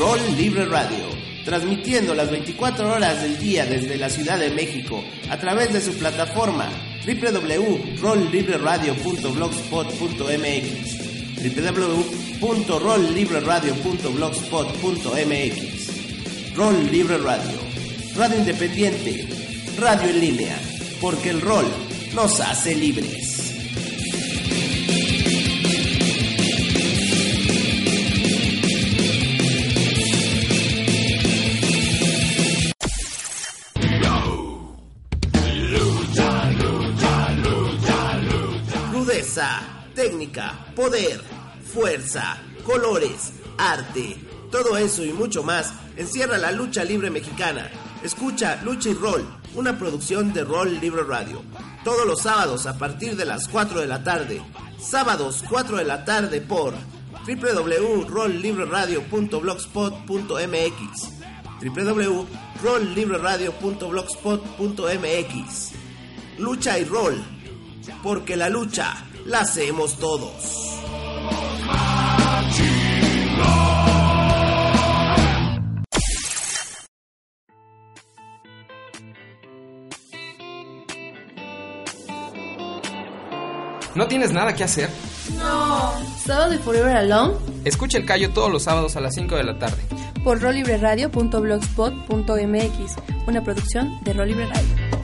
Roll Libre Radio, transmitiendo las 24 horas del día desde la Ciudad de México a través de su plataforma www.rolllibreradio.blogspot.mx www.rolllibreradio.blogspot.mx Roll Libre Radio, radio independiente, radio en línea, porque el rol nos hace libres. Técnica, poder, fuerza, colores, arte, todo eso y mucho más encierra la lucha libre mexicana. Escucha Lucha y Roll, una producción de Roll Libre Radio. Todos los sábados a partir de las 4 de la tarde. Sábados 4 de la tarde por www.rolllibreradio.blogspot.mx www.rolllibreradio.blogspot.mx Lucha y Roll, porque la lucha la hacemos todos. ¿No tienes nada que hacer? No. ¿Sábado de Forever Alone? Escucha el callo todos los sábados a las 5 de la tarde. Por rollibreradio.blogspot.mx, una producción de Roll Libre Radio.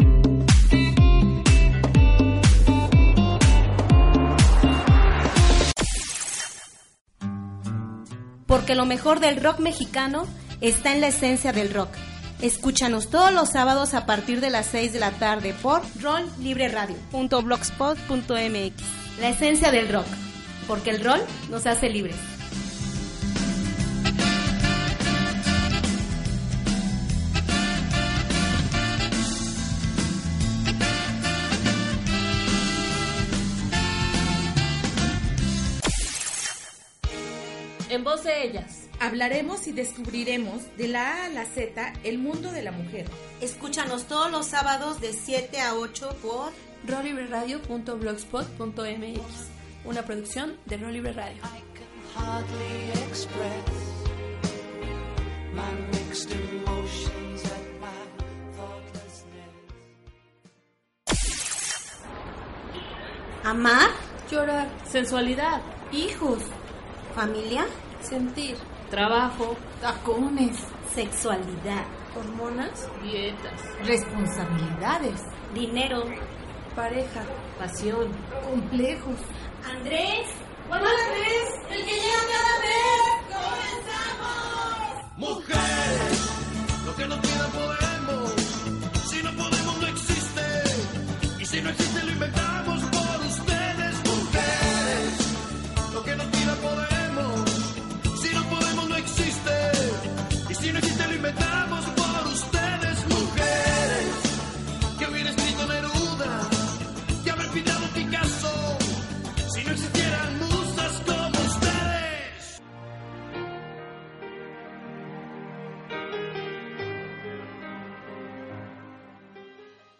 Porque lo mejor del rock mexicano está en la esencia del rock. Escúchanos todos los sábados a partir de las 6 de la tarde por rolllibreradio.blogspot.mx. La esencia del rock, porque el rol nos hace libres. En voz de ellas. Hablaremos y descubriremos de la A a la Z el mundo de la mujer. Escúchanos todos los sábados de 7 a 8 por rollibreradio.blogspot.mx, una producción de Libre Radio. amar, Llorar, Sensualidad. hijos, familia, sentir, Trabajo. tacones, sexualidad, hormonas, Dietas. responsabilidades, dinero, pareja, Pasión. complejos. Andrés, bueno Andrés, el que llega cada vez. ¡Comenzamos! Mujeres, lo que no tienen podemos.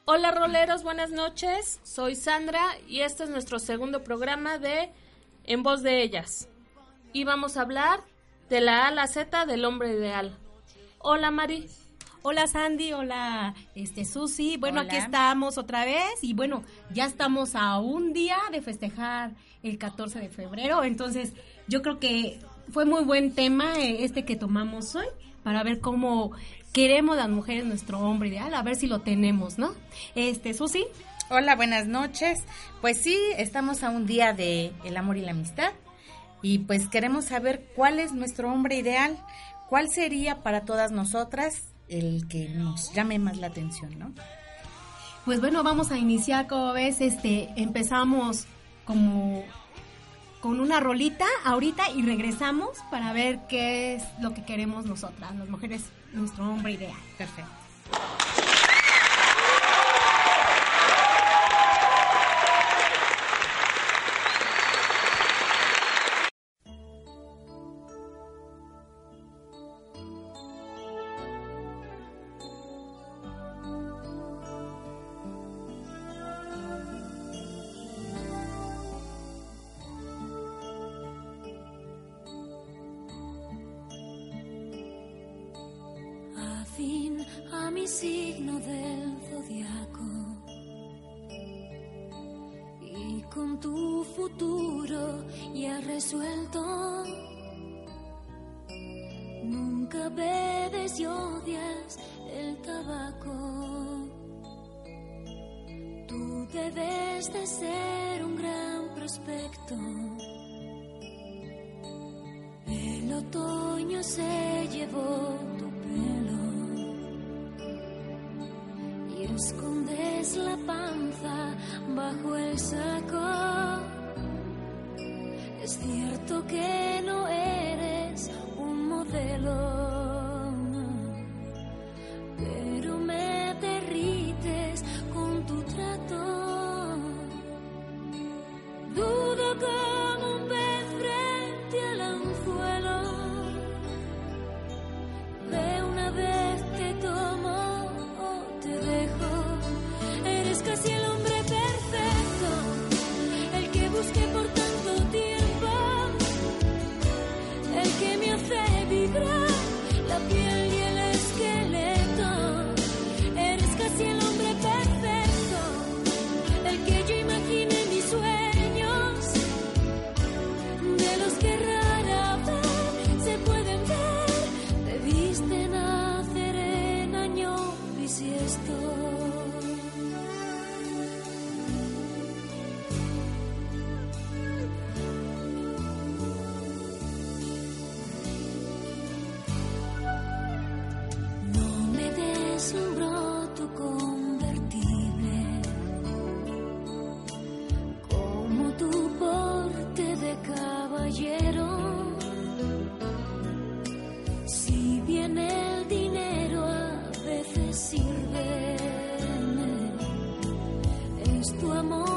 Hola roleros, buenas noches. Soy Sandra y este es nuestro segundo programa de En voz de ellas. Y vamos a hablar de la A a la Z del hombre ideal. Hola Mari. Hola Sandy, hola este Susi. Bueno, Hola. aquí estamos otra vez y bueno, ya estamos a un día de festejar el 14 de febrero, entonces yo creo que fue muy buen tema eh, este que tomamos hoy para ver cómo queremos las mujeres nuestro hombre ideal, a ver si lo tenemos, ¿no? Este Susi, Hola, buenas noches. Pues sí, estamos a un día de el amor y la amistad y pues queremos saber cuál es nuestro hombre ideal, cuál sería para todas nosotras el que nos llame más la atención, ¿no? pues bueno, vamos a iniciar, como ves, este empezamos como con una rolita ahorita y regresamos para ver qué es lo que queremos nosotras, las mujeres, nuestro hombre ideal. Perfecto. Signo del zodiaco y con tu futuro ya resuelto. Nunca bebes y odias el tabaco. Tú debes de ser un gran prospecto. El otoño se llevó la panza bajo el saco. Amor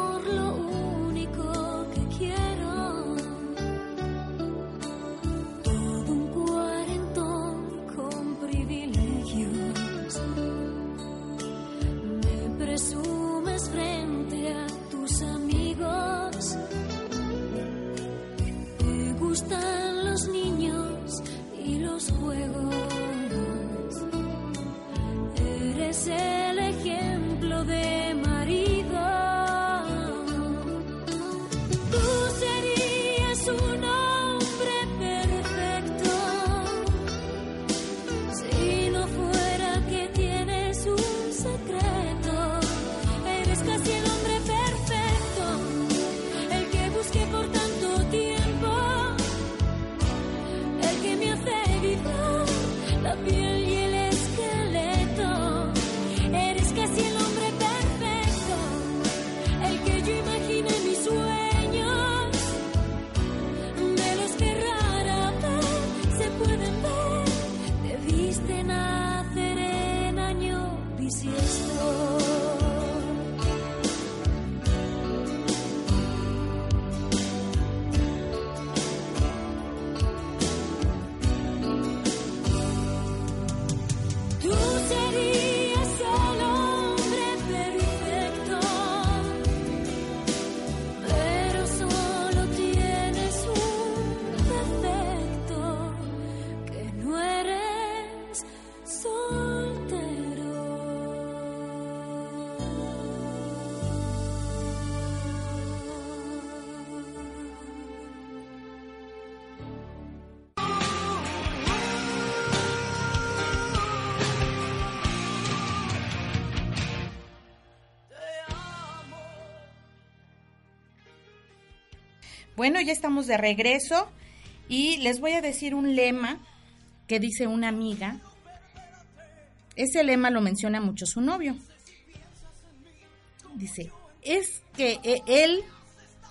Bueno, ya estamos de regreso y les voy a decir un lema que dice una amiga. Ese lema lo menciona mucho su novio. Dice, es que eh, él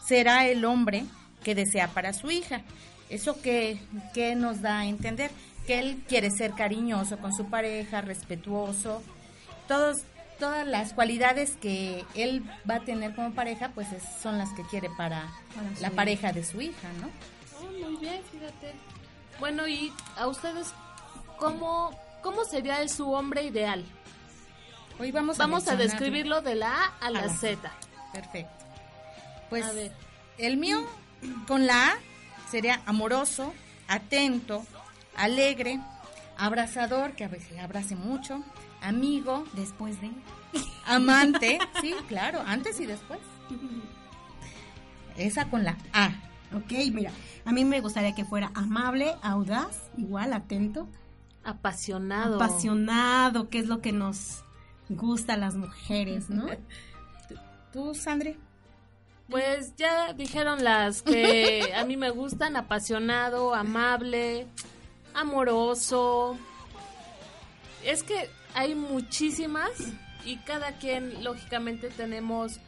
será el hombre que desea para su hija. Eso que, que nos da a entender que él quiere ser cariñoso con su pareja, respetuoso, todos, todas las cualidades que él va a tener como pareja, pues es- son las que quiere para, la pareja de su hija, ¿no? Oh, muy bien, fíjate. Bueno, y a ustedes, ¿cómo, cómo sería el su hombre ideal? Hoy vamos a, Vamos a describirlo de la A a la la Z. Perfecto. Pues A ver. el mío con la A sería amoroso, atento, alegre, abrazador, que a veces abrace mucho, amigo, Después de... amante, sí, claro, antes y después. Esa con la A. Ok, mira, a mí me gustaría que fuera amable, audaz, igual, atento, Apasionado. apasionado, que es lo que nos gusta a las mujeres, ¿no? ¿Tú, Sandre? Pues ya dijeron las que a mí me gustan, apasionado, amable, amoroso. Es que hay muchísimas y cada quien lógicamente tenemos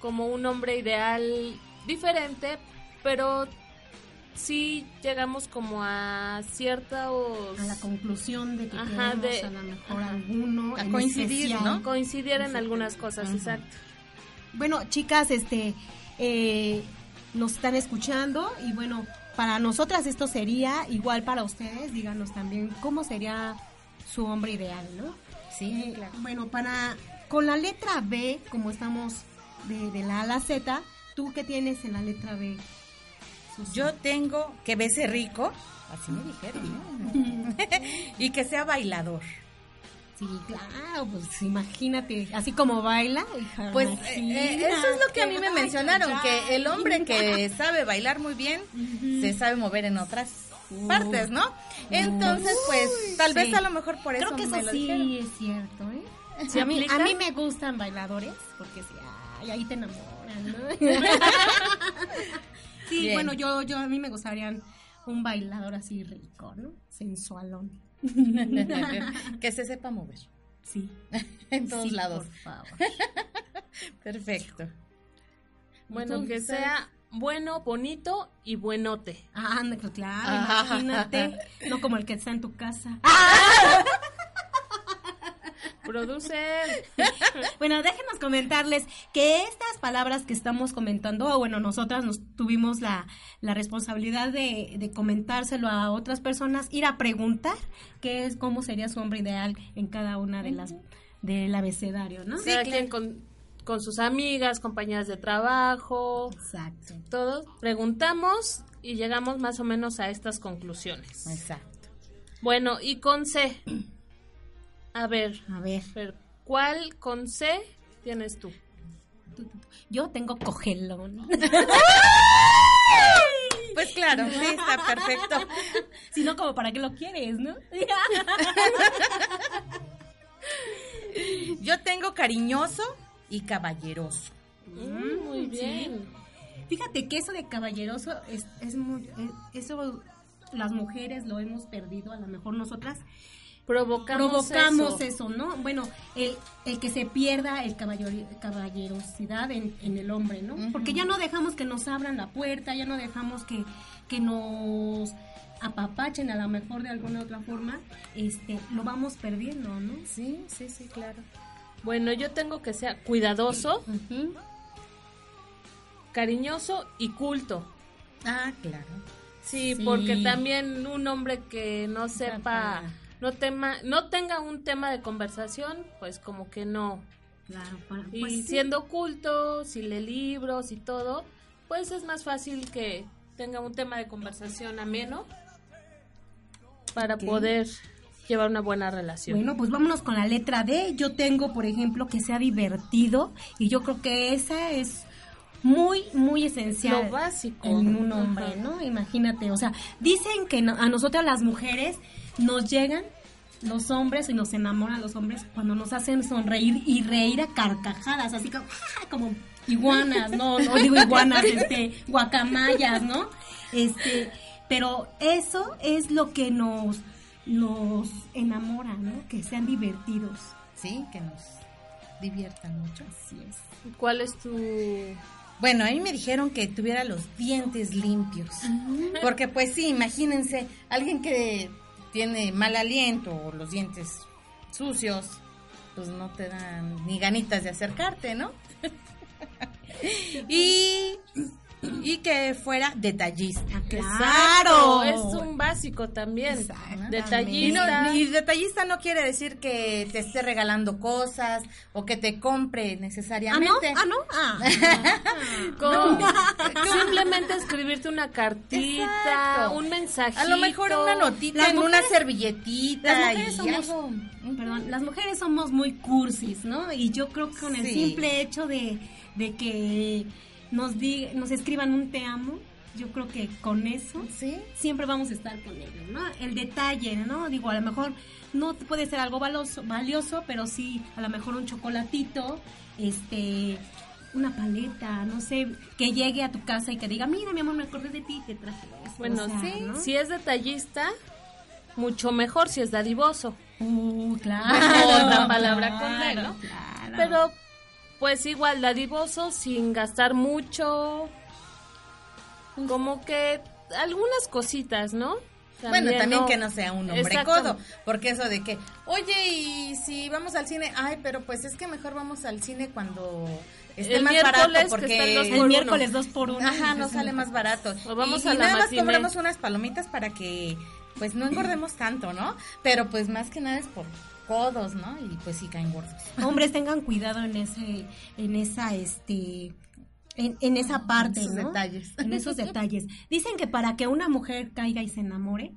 como un hombre ideal diferente, pero sí llegamos como a ciertos A la conclusión de que Ajá, de- a lo mejor ajá. alguno A en coincidir. ¿no? coincidir en algunas cosas, exacto. Bueno, chicas, este, eh, nos están escuchando y bueno, para nosotras esto sería igual para ustedes. Díganos también cómo sería su hombre ideal, ¿no? Sí, Eh, claro. Bueno, para con la letra B, como estamos de, de la A a la Z, ¿tú qué tienes en la letra B? Susi? Yo tengo que bese rico, así me dijeron, ¿no? y que sea bailador. Sí, claro, pues imagínate, así como baila. hija, Pues eh, eh, eso es lo que a mí me mencionaron, que el hombre que sabe bailar muy bien se sabe mover en otras partes, ¿no? Entonces, pues, tal vez sí. a lo mejor por eso Creo que me eso lo sí dijeron. es cierto, ¿eh? ¿Sí a, mí, aplica? a mí me gustan bailadores, porque sí, ay, ahí te enamoran, ¿no? sí, Bien. bueno, yo, yo a mí me gustaría un bailador así rico, ¿no? Sensualón. que se sepa mover Sí. en todos Sí, lados. Por favor. Perfecto. Bueno, que Entonces- sea bueno, bonito y buenote. Ah, pues claro, Ah. imagínate. No como el que está en tu casa. Produce Bueno, déjenos comentarles que estas palabras que estamos comentando, o bueno, nosotras nos tuvimos la, la responsabilidad de, de comentárselo a otras personas, ir a preguntar qué es, cómo sería su hombre ideal en cada una de las del abecedario, ¿no? cada quien con, con sus amigas, compañeras de trabajo, Exacto. todos. Preguntamos y llegamos más o menos a estas conclusiones. Exacto. Bueno, y con C. A ver, A ver, Fer, ¿cuál con C tienes tú? yo tengo cogelón. Pues claro, sí, está perfecto. si no, como para qué lo quieres, ¿no? Yo tengo cariñoso y caballeroso. Mm, muy bien. Fíjate que eso de caballeroso es, es muy, es- eso las mujeres lo hemos perdido, a lo mejor nosotras Provocamos, provocamos eso. eso. ¿no? Bueno, el, el que se pierda el caballero- caballerosidad en, en el hombre, ¿no? Porque ya no dejamos que nos abran la puerta, ya no dejamos que, que nos apapachen a lo mejor de alguna otra forma, este, lo vamos perdiendo, ¿no? Sí, sí, sí, claro. Bueno, yo tengo que sea cuidadoso, cariñoso y culto. Ah, claro. Sí, Sí. porque también un hombre que no sepa, no tema, no tenga un tema de conversación, pues como que no. Claro, Y pues sí. siendo culto, si lee libros y todo, pues es más fácil que tenga un tema de conversación ameno para poder llevar una buena relación. Bueno, pues vámonos con la letra D. Yo tengo, por ejemplo, que sea divertido y yo creo que esa es muy, muy esencial Lo básico. en un hombre, Ajá. ¿no? Imagínate, o sea, dicen que a nosotras las mujeres nos llegan los hombres y nos enamoran los hombres cuando nos hacen sonreír y reír a carcajadas, así como, ¡ah! como iguanas, no, no digo iguanas, este, guacamayas, ¿no? Este, pero eso es lo que nos, nos enamora, ¿no? Que sean divertidos. Sí, que nos diviertan mucho. Así es. ¿Cuál es tu Bueno, a mí me dijeron que tuviera los dientes limpios. Porque pues sí, imagínense, alguien que tiene mal aliento o los dientes sucios, pues no te dan ni ganitas de acercarte, ¿no? y, y que fuera detallista. ¡Claro! Exacto, es un básico. también. Y, Detallista. no- y detallista no quiere decir que te esté regalando cosas o que te compre necesariamente. Ah, no, ah, Con- Simplemente escribirte una cartita, Exacto. un mensajito. A lo mejor una notita Las en mujeres- una servilletita. Las mujeres y somos, algo. perdón, las mujeres somos muy cursis, ¿no? Y yo creo que con el Sí. simple hecho de, de que nos di- nos escriban un te amo, yo creo que con eso Sí. siempre vamos a estar con ellos, ¿no? El detalle, ¿no? Digo, a lo mejor no puede ser algo valioso, valioso, pero sí, a lo mejor un chocolatito, este, una paleta, no sé, que llegue a tu casa y que diga, mira, mi amor, me acordé de ti, te traje. Bueno, O sea, sí, ¿no? si es detallista, mucho mejor si es dadivoso. Uh, claro. Otra palabra con D, ¿no? claro. Pero, pues igual, dadivoso sin gastar mucho. Como que algunas cositas, ¿no? bueno, también no- que no sea un hombre Exacto. codo, porque eso de que, oye, y si vamos al cine, ay, pero pues es que mejor vamos al cine cuando esté El más miércoles barato, que porque el dos por el uno. miércoles dos por uno. Ajá, no sale más barato. O vamos y, a y la nada más cobramos unas palomitas para que, pues, no engordemos tanto, ¿no? Pero, pues, más que nada es por codos, ¿no? Y, pues, sí caen gordos. Hombres tengan cuidado en ese, en esa, este, en, en esa parte, esos ¿no? detalles. En esos detalles. Dicen que para que una mujer caiga y se enamore,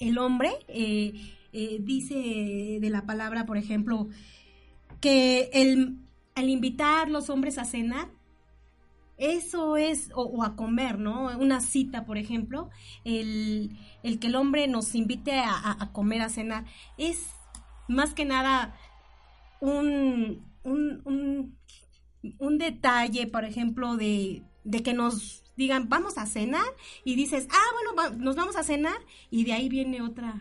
el hombre eh, eh, dice de la palabra, por ejemplo, que el, al invitar los hombres a cenar, eso es, o, o a comer, ¿no? Una cita, por ejemplo, el, el que el hombre nos invite a comer, a cenar, es más que nada un, un, un, un detalle, por ejemplo, de, de que nos digan, vamos a cenar, y dices, ah, bueno, va- nos vamos a cenar, y de ahí viene otra,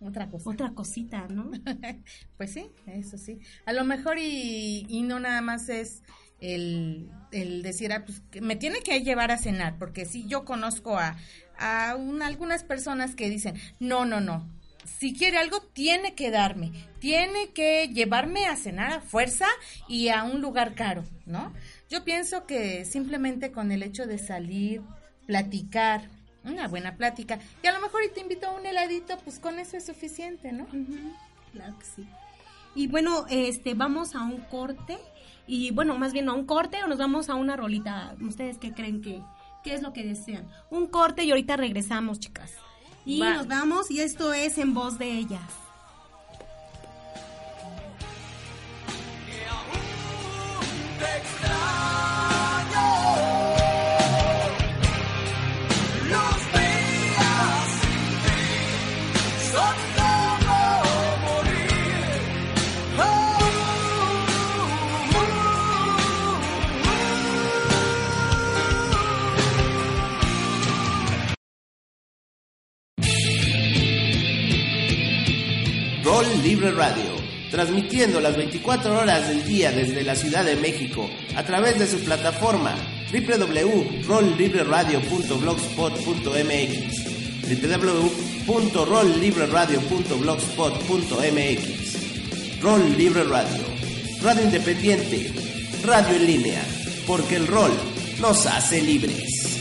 Otra cosa. otra cosita, ¿no? Pues sí, eso sí. A lo mejor y, y no nada más es el, el decir, ah, pues que me tiene que llevar a cenar, porque sí, yo conozco a, a un- algunas personas que dicen, no, no, no, si quiere algo, tiene que darme, tiene que llevarme a cenar a fuerza y a un lugar caro, ¿no? Yo pienso que simplemente con el hecho de salir, platicar, una buena plática, y a lo mejor y te invito a un heladito, pues con eso es suficiente, ¿no? Claro que sí. Y bueno, este, vamos a un corte, y bueno, más bien a un corte o nos vamos a una rolita. ¿Ustedes qué creen que, qué es lo que desean? Un corte y ahorita regresamos, chicas. Y Va. nos vamos y esto es en voz de ellas. Rol Libre Radio, transmitiendo las 24 horas del día desde la Ciudad de México a través de su plataforma www.rolllibreradio.blogspot.mx www.rolllibreradio.blogspot.mx Rol Libre Radio, radio independiente, radio en línea, porque el rol nos hace libres.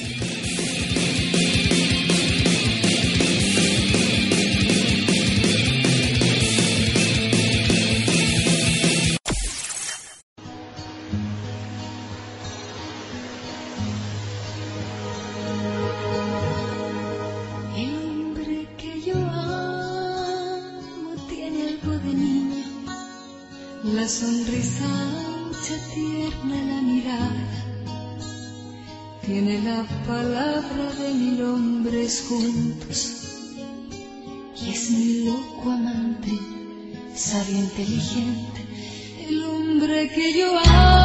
Juntos y es mi loco amante, sabio, inteligente. El hombre que yo amo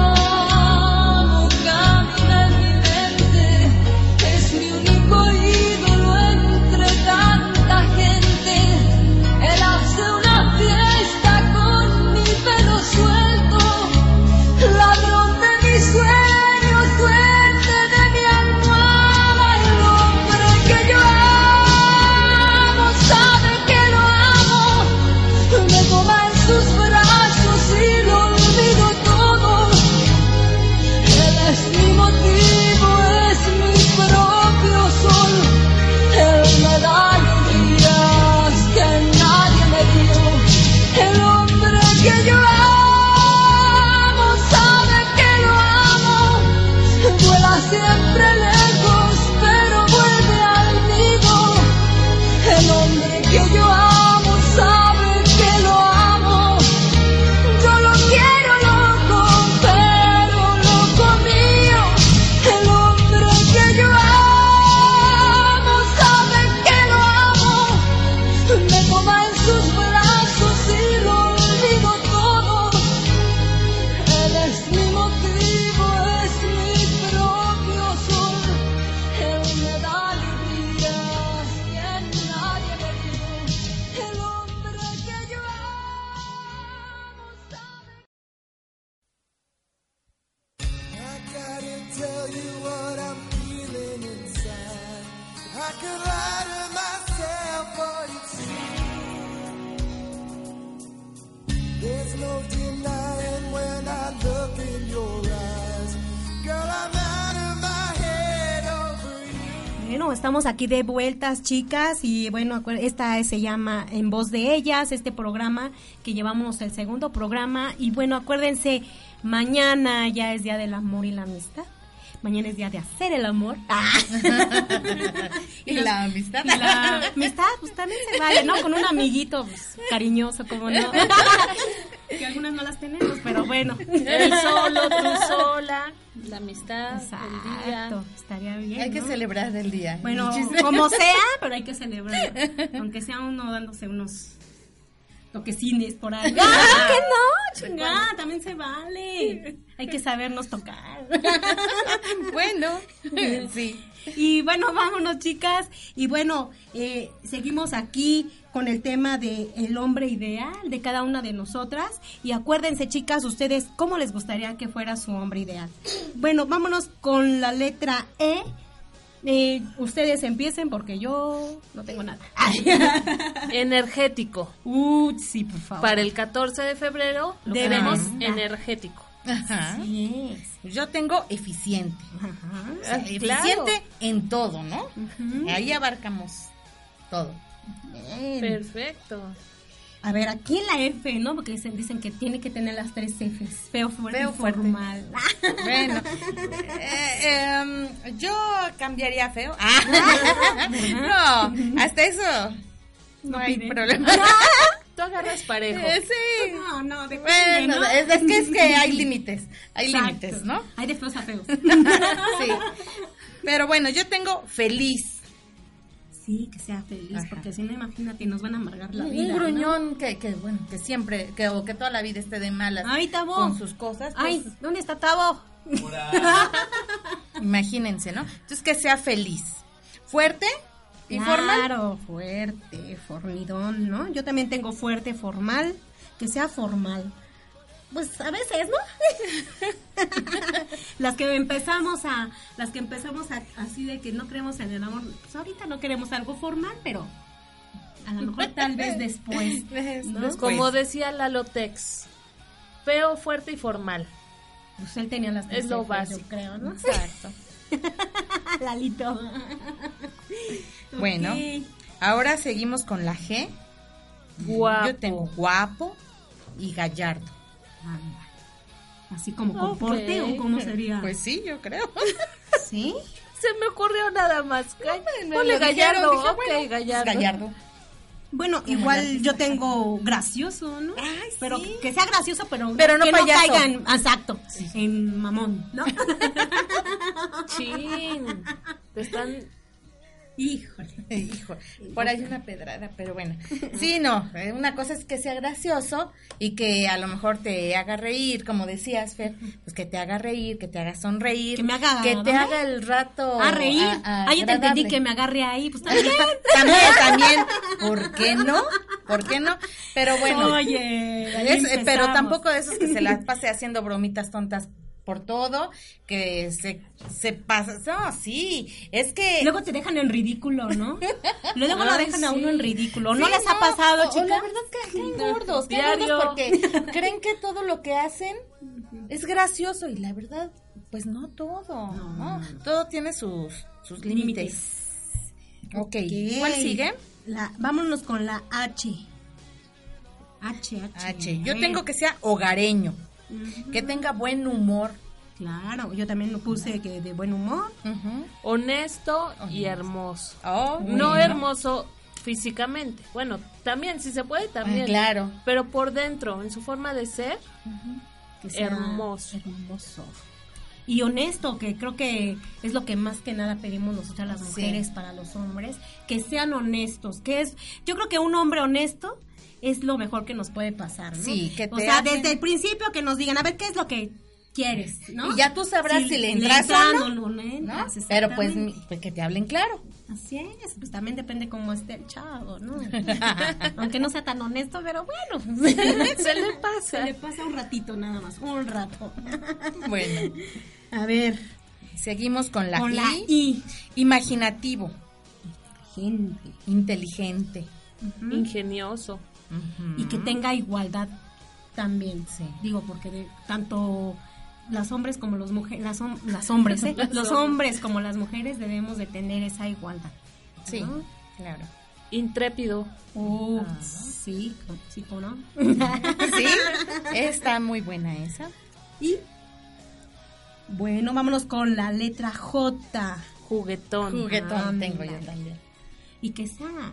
de vueltas, chicas, y bueno, esta se llama En Voz de Ellas, este programa que llevamos el segundo programa, y bueno, acuérdense, mañana ya es Día del Amor y la Amistad. Mañana es día de hacer el amor. Ah. Y la amistad. Y la amistad, pues también se vale, ¿no? Con un amiguito pues, cariñoso, como no. que algunas no las tenemos, pero bueno. El solo, tú sola, la amistad, el día. Exacto, estaría bien. Hay que celebrar el día. Bueno, como sea, pero hay que celebrar. Aunque sea uno dándose unos toquecines por ahí. ¡Ah, que no! Chingada, también se vale. Hay que sabernos tocar. bueno, sí. Y bueno, vámonos, chicas. Y bueno, eh, seguimos aquí con el tema de el hombre ideal de cada una de nosotras. Y acuérdense, chicas, ustedes, ¿cómo les gustaría que fuera su hombre ideal? Bueno, vámonos con la letra E. Eh, ustedes empiecen porque yo no tengo nada. Energético. Uh, sí, por favor. Para el 14 de febrero lo De queremos verdad. energético. Ajá. Yes. Yo tengo eficiente. Ajá. O sea, Ah, eficiente claro. en todo, ¿no? Ahí abarcamos todo. Bien. Perfecto. A ver, aquí en la F, ¿no? Porque dicen, dicen que tiene que tener las tres Fs. Feo, fuerte Feo, fuerte. formal. Bueno, eh, em, yo cambiaría feo. Ah. no, hasta eso no, hay pide. problema. Tú agarras parejo. Eh, sí. No, no, depende, Bueno, ¿no? es, es que es que hay límites, hay límites, ¿no? Hay de feos a feos. Sí. Pero bueno, yo tengo feliz. Sí, que sea feliz, Ajá. porque si no, imagínate, nos van a amargar la Un vida. ¿no? gruñón que, que, bueno, que siempre, que, o que toda la vida esté de malas Ay, Tabo. con sus cosas. pues, Ay, ¿dónde está Tabo? Imagínense, ¿no? Entonces que sea feliz. Fuerte y formal. Claro, fuerte, fornidón, ¿no? Yo también tengo fuerte, formal, que sea formal. Pues a veces, ¿no? las que empezamos a, las que empezamos a, así de que no creemos en el amor, pues ahorita no queremos algo formal, pero a lo mejor tal vez después. ¿no? Como decía Lalo Tex, feo, fuerte y formal. Pues él tenía las tres Es lo básico. yo creo, ¿no? Exacto. Lalito. Bueno, ahora seguimos con la G. Guapo. Yo tengo guapo y gallardo. Anda. Así como con porte Ok. o cómo sería. Pues sí, yo creo. sí. Se me ocurrió nada más. Ponle dijeron, Gallardo. dije, ok, bueno, Gallardo. Gallardo. Bueno, igual yo tengo gracioso, ¿no? Ay, Pero sí. que sea gracioso, pero, Pero no que payaso. no caiga en, exacto, en mamón, ¿no? Chin. Te están. Híjole. Hijo, por ahí una pedrada, pero bueno. Sí, no, eh, una cosa es que sea gracioso y que a lo mejor te haga reír, como decías, Fer, pues que te haga reír, que te haga sonreír, Que me haga, que te haga el rato A reír. a- a- ah, yo te entendí que me agarre ahí, pues también. también, también, ¿por qué no? ¿Por qué no? Pero bueno, Oye, es- eh, pero tampoco de esos que se las pase haciendo bromitas tontas por todo, que se, se pasa, no, sí, es que... Luego te dejan en ridículo, ¿no? Luego lo dejan a uno en ridículo. ¿No Sí, les ha pasado, chicas? la verdad que caen gordos, caen gordos porque creen que todo lo que hacen es gracioso y la verdad, pues no todo, ¿no? Todo tiene sus, sus límites. Ok, ¿cuál sigue? La, vámonos con la H. H, H. H. Yo tengo que sea hogareño, que tenga buen humor. Claro, yo también lo puse que de buen humor. Honesto y hermoso. Oh, No bueno. hermoso físicamente. Bueno, también, si se puede, también. Claro. Pero por dentro, en su forma de ser, Que sea Hermoso. Hermoso. Y honesto, que creo que es lo que más que nada pedimos nosotras las Sí. mujeres para los hombres, que sean honestos, que es, yo creo que un hombre honesto es lo mejor que nos puede pasar, ¿no? Sí, que O te sea, hacen- desde el principio que nos digan, a ver, ¿qué es lo que quieres, no? Y ya tú sabrás si le entras entran no. no le ¿no? entras, Pero pues, pues que te hablen claro. Así es, pues también depende cómo esté el chavo, ¿no? Aunque no sea tan honesto, pero bueno. se le pasa. Se le pasa un ratito nada más, un rato. Bueno, A ver, seguimos con la con I. la I. Imaginativo, Gente. inteligente. Ingenioso. Y que tenga igualdad también. Sí. Digo, porque de, tanto las hombres como los mujeres, las, hom- las hombres, ¿eh? los hombres como las mujeres debemos de tener esa igualdad. Sí, claro. Intrépido. Oh, sí, sí, ¿cómo no? Sí, está muy buena esa. y bueno, vámonos con la letra J. Juguetón. Juguetón tengo yo también. Y que sea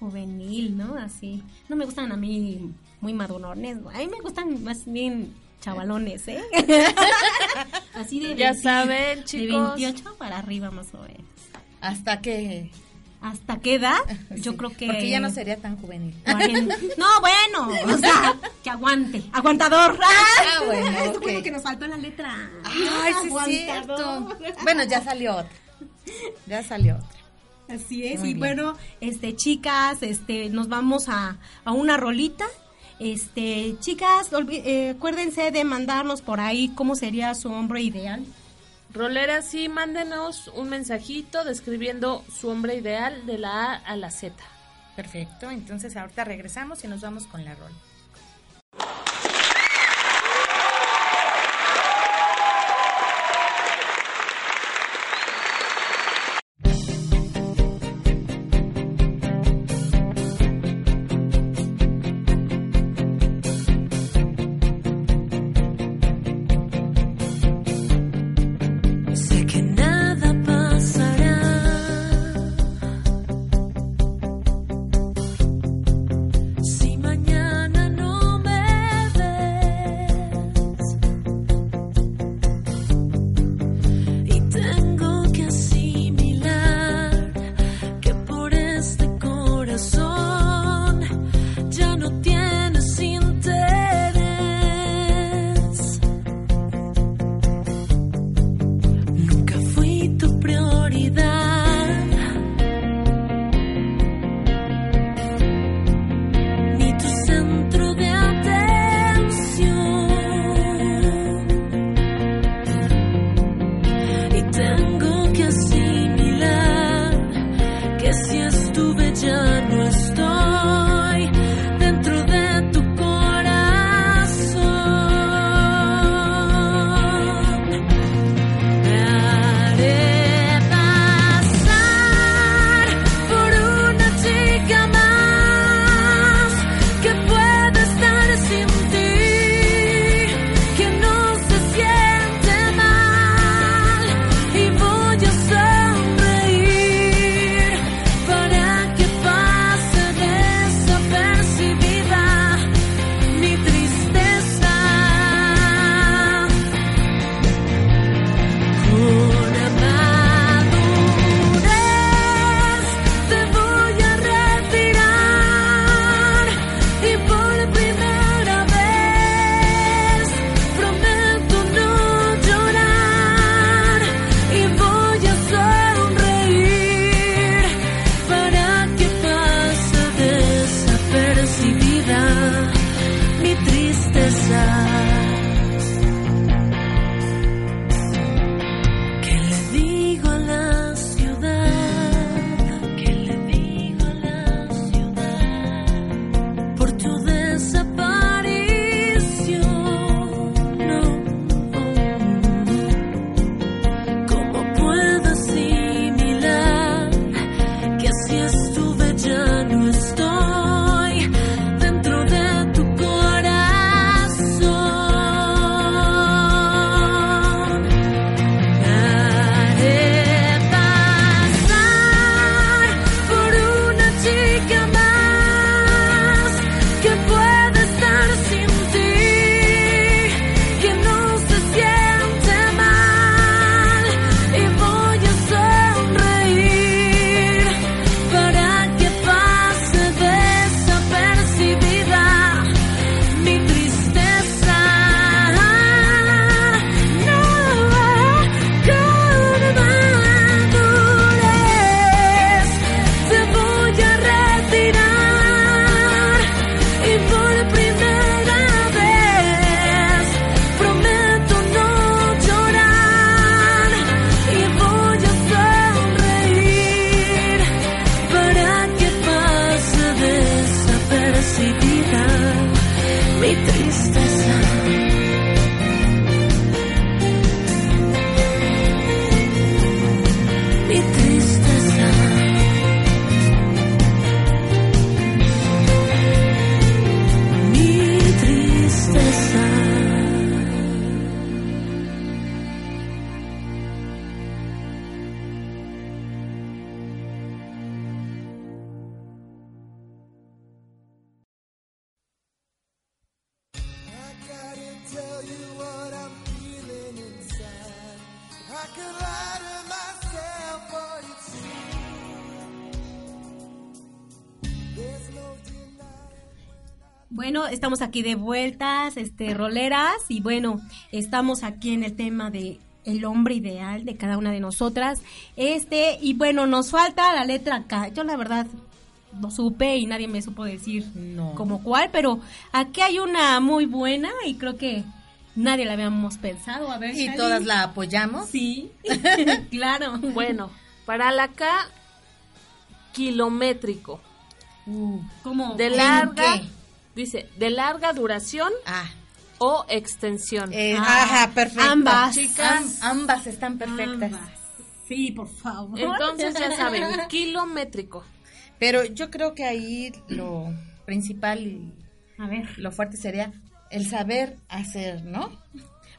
juvenil, ¿no? Así. No me gustan a mí muy madurones, ¿no? a mí me gustan más bien chavalones, ¿eh? Así de Ya 20 saben, De chicos. 28 para arriba más o menos. Hasta que... ¿Hasta qué edad? Yo creo que... Porque ya no sería tan juvenil. 40. No, bueno, o sea, que aguante. Aguantador. Ah, bueno, Es ok. bueno que nos faltó la letra. Ay, sí cierto. Bueno, ya salió otra. Ya salió otra. Así es, Muy y bien. bueno, este, chicas, este, nos vamos a, a una rolita. Este, chicas, eh, acuérdense de mandarnos por ahí cómo sería su hombre ideal. Roleras, sí, mándenos un mensajito describiendo su hombre ideal de la A a la Z. Perfecto, entonces ahorita regresamos y nos vamos con la rol. Aquí de vueltas, este, roleras, y bueno, estamos aquí en el tema de el hombre ideal de cada una de nosotras. Este, y bueno, nos falta la letra K. Yo la verdad no supe y nadie me supo decir como cuál, pero aquí hay una muy buena y creo que nadie la habíamos pensado. A ver, Y Shali. todas la apoyamos. Sí, claro. Bueno, para la K, kilométrico. ¿Cómo? De ¿En larga, qué? Dice, de larga duración Ah, o extensión. eh, Ah, ajá, perfecto. ambas. Chicas, ambas están perfectas. Ambas. Sí, por favor. Entonces ya saben, kilométrico. Pero yo creo que ahí lo principal y A ver. lo fuerte sería el saber hacer, ¿no?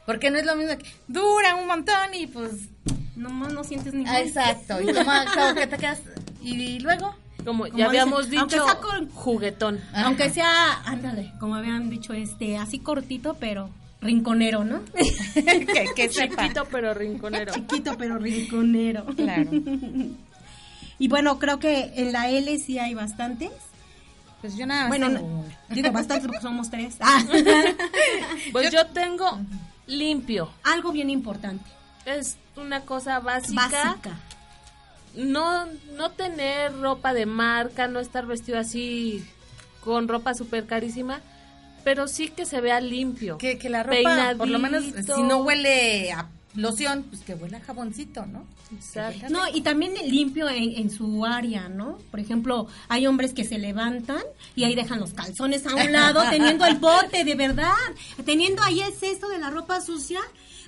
Porque no es lo mismo que dura un montón y pues... Nomás no sientes ni ah, exacto. Y que te quedas... Y luego... Como, Como ya habíamos dicen, aunque dicho, sea con- juguetón. Aunque sea, ándale, como habían dicho, este, así cortito, pero rinconero, ¿no? que, que sepa. Chiquito pero rinconero. Chiquito, pero rinconero. Claro. Y bueno, creo que en la L sí hay bastantes. Pues yo nada más Bueno, tengo digo bastantes porque somos tres. Ah. Pues yo tengo limpio. Algo bien importante. Es una cosa básica. Básica. No, no tener ropa de marca, no estar vestido así con ropa súper carísima, pero sí que se vea limpio. Que, que la ropa, por lo menos, si no huele a loción, pues que huele a jaboncito, ¿no? Exacto. No, y también limpio en, en su área, ¿no? Por ejemplo, hay hombres que se levantan y ahí dejan los calzones a un lado, teniendo el bote, de verdad. Teniendo ahí el cesto de la ropa sucia,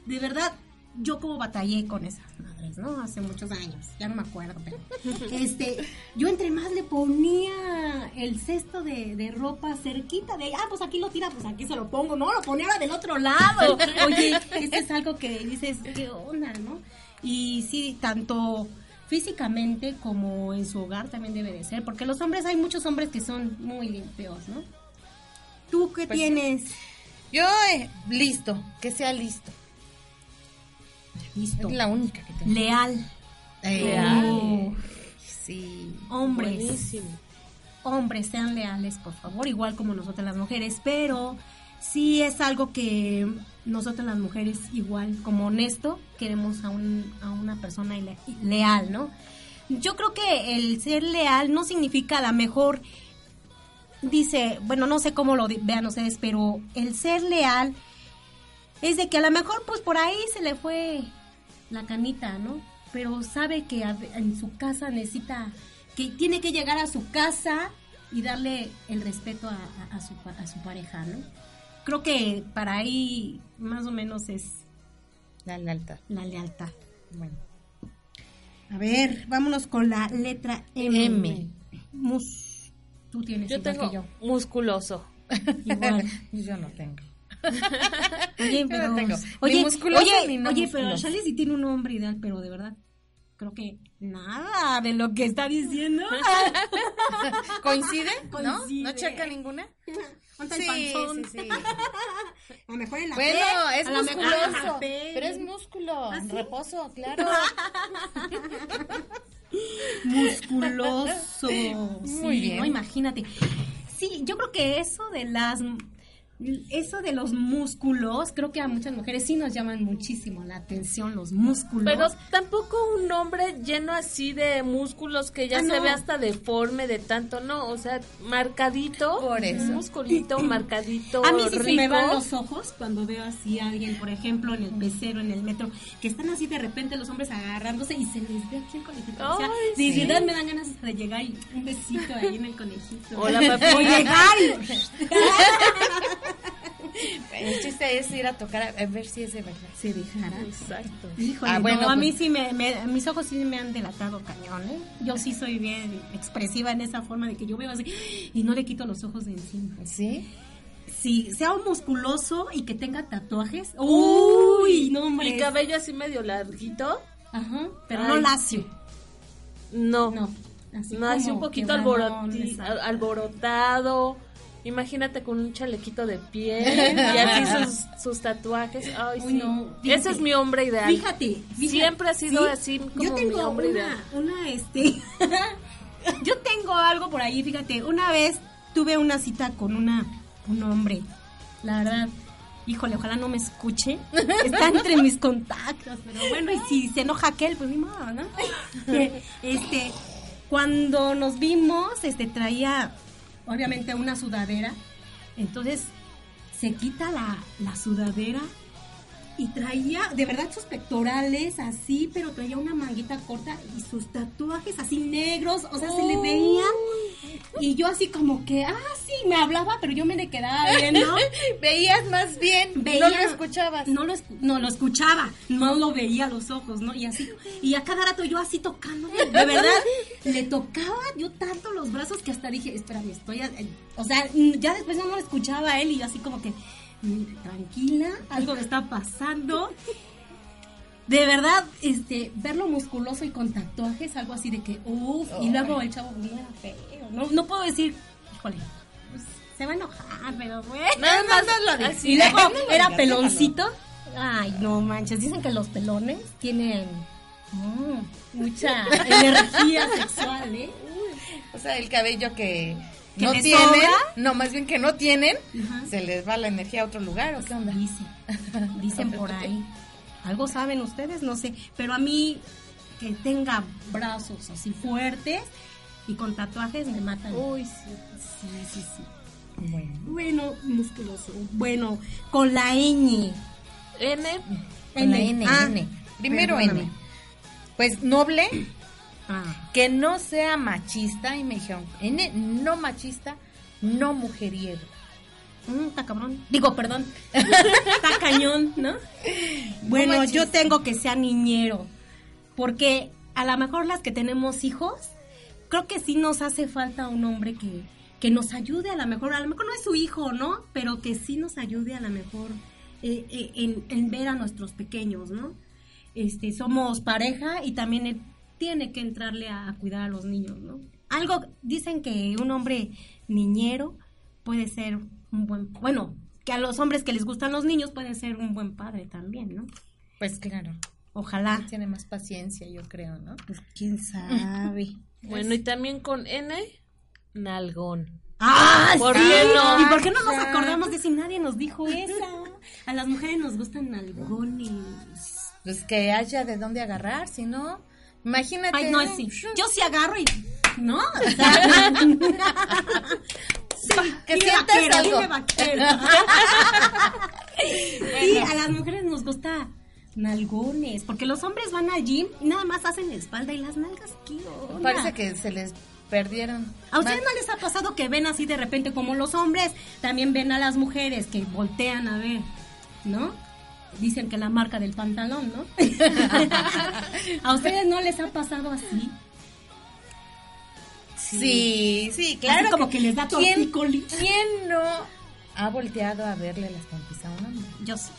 de verdad. Yo como batallé con esas madres, ¿no? Hace muchos años, ya no me acuerdo, pero este, yo entre más le ponía el cesto de, de ropa cerquita de, ah, pues aquí lo tira, pues aquí se lo pongo, no, lo ponía del otro lado. Oye, esto es algo que dices, ¿qué onda, no? Y sí, tanto físicamente como en su hogar también debe de ser, porque los hombres, hay muchos hombres que son muy limpios, ¿no? ¿Tú qué Pues, tienes? Yo, eh, listo, que sea listo. Listo. Es la única que tengo. Leal. Leal. Sí. Hombres. Buenísimo. hombres sean leales, por favor, igual como nosotras las mujeres, pero sí es algo que nosotras las mujeres, igual como honesto, queremos a, un, a una persona le- leal, ¿no? Yo creo que el ser leal no significa a la mejor, dice, bueno, no sé cómo lo vean ustedes, pero el ser leal es de que a lo mejor pues por ahí se le fue la canita, ¿no? Pero sabe que a- en su casa necesita, que tiene que llegar a su casa y darle el respeto a, a- a su, a su pareja, ¿no? Creo que para ahí más o menos es La lealtad. la lealtad. Bueno. A ver, vámonos con la letra M. M. Mus. Tú tienes Yo igual tengo que yo. musculoso. Igual. Yo no tengo. Oye, pero, no oye, no pero. Charlie sí tiene un hombre ideal, pero de verdad, creo que nada de lo que está diciendo. ¿Coincide? ¿No? Coincide. ¿No checa ninguna? Sí, sí, sí. A lo mejor en la Bueno, es musculoso. Pero es músculo. ¿Ah, sí? Reposo, claro. musculoso. Muy Sí, bien. ¿no? Imagínate. Sí, yo creo que eso de las eso de los músculos, creo que a muchas mujeres sí nos llaman muchísimo la atención los músculos. Pero tampoco un hombre lleno así de músculos que ya Ah, se no. ve hasta deforme de tanto, no, o sea, marcadito, Por eso. un musculito marcadito, A mí sí se me van los ojos cuando veo así a alguien, por ejemplo, en el pecero, en el metro, que están así de repente los hombres agarrándose y se les ve aquí el conejito. o sea, de sí. verdad me dan ganas de llegar y un besito ahí en el conejito. Hola, papi. O llegar y... El chiste es ir a tocar a, a ver si es de verdad. se dejara. Exacto. Híjole, Ah, bueno, no, a pues- mí sí me, me- mis ojos sí me han delatado cañón, ¿eh? Yo sí soy bien expresiva en esa forma de que yo veo así y no le quito los ojos de encima. ¿Sí? Sí, sea un musculoso y que tenga tatuajes. Uy, no, hombre. Y cabello así medio larguito, Ajá, pero Ay, no lacio. no. No, así No, así un poquito alborotado. Imagínate con un chalequito de piel y así sus, sus tatuajes. Ay, Uy, sí. no, Ese es mi hombre ideal. Fíjate, fíjate, Siempre ha sido ¿sí? así como Yo mi tengo hombre una, ideal. una, este, yo tengo algo por ahí, fíjate, una vez tuve una cita con una, un hombre, la verdad, híjole, ojalá no me escuche, está entre mis contactos, pero bueno, y si se enoja aquel, pues ni modo, ¿no? Este, cuando nos vimos, este, traía, obviamente, una sudadera, entonces se quita la, la sudadera y traía, de verdad, sus pectorales así, pero traía una manguita corta y sus tatuajes así negros, o sea, se le veían. Y yo así como que, ah, sí, me hablaba, pero yo me le quedaba viendo. Veías más bien, Veía- no lo escuchabas. No lo, no lo escuchaba, no lo veía a los ojos, ¿no? Y así, y a cada rato yo así tocando, de verdad, le tocaba yo tanto los brazos que hasta dije, espérame, estoy, a- o sea, ya después no lo escuchaba a él y yo así como que, mm, tranquila, algo me está pasando. De verdad, este, verlo musculoso y con tatuajes, algo así de que, uff, y luego el chavo bien feo, no, no puedo decir, híjole, pues, se va a enojar, pero bueno. Nada más no lo así. Y luego No lo era digas, peloncito. Ay, no manches. Dicen que los pelones tienen mm, mucha energía sexual, ¿eh? O sea, el cabello que, ¿Que no tienen, sobra? no, más bien que no tienen, Ajá. se les va la energía a otro lugar, ¿o qué onda? Dicen, dicen por ahí. Algo saben ustedes, no sé. Pero a mí, que tenga brazos así fuertes y con tatuajes me matan. Uy, sí. Sí, sí, sí. Bueno. Bueno, musculoso. Bueno, con la ñ. N, Con la N, Ah, N. Primero perdóname. N. Pues noble, Ah. que no sea machista, y me dijeron, N, no machista, no mujeriego. Mm, está cabrón. Digo, perdón. está cañón, ¿no? Bueno, yo tengo que sea niñero. Porque a lo mejor las que tenemos hijos, creo que sí nos hace falta un hombre que, que nos ayude a lo mejor. A lo mejor no es su hijo, ¿no? Pero que sí nos ayude a lo mejor eh, eh, en, en ver a nuestros pequeños, ¿no? Este, somos pareja y también tiene que entrarle a, a cuidar a los niños, ¿no? Algo, dicen que un hombre niñero puede ser un buen, bueno, que a los hombres que les gustan los niños puede ser un buen padre también, ¿no? Pues claro, Ojalá. tiene más paciencia, yo creo, ¿no? Pues quién sabe. Bueno, y también con N, nalgón. ¡Ah! ¿Por sí! qué no? ¿Y por qué no nos acordamos de si nadie nos dijo esa? A las mujeres nos gustan algones. Pues que haya de dónde agarrar, si no, imagínate. Ay, no, sí. Yo sí agarro y... ¿No? O sea, que dime sientas vaquero, algo. Sí, a las mujeres nos gusta nalgones, porque los hombres van al gym y nada más hacen la espalda y las nalgas. ¿qué onda? Parece que se les perdieron. ¿A ustedes no les ha pasado que ven así de repente como los hombres también ven a las mujeres que voltean a ver, ¿no? Dicen que la marca del pantalón, ¿no? ¿A ustedes no les ha pasado así? Sí, sí, claro. Así como que les da ¿Quién, tortícolis. ¿Quién no ha volteado a verle las pompis a un hombre? Yo sí.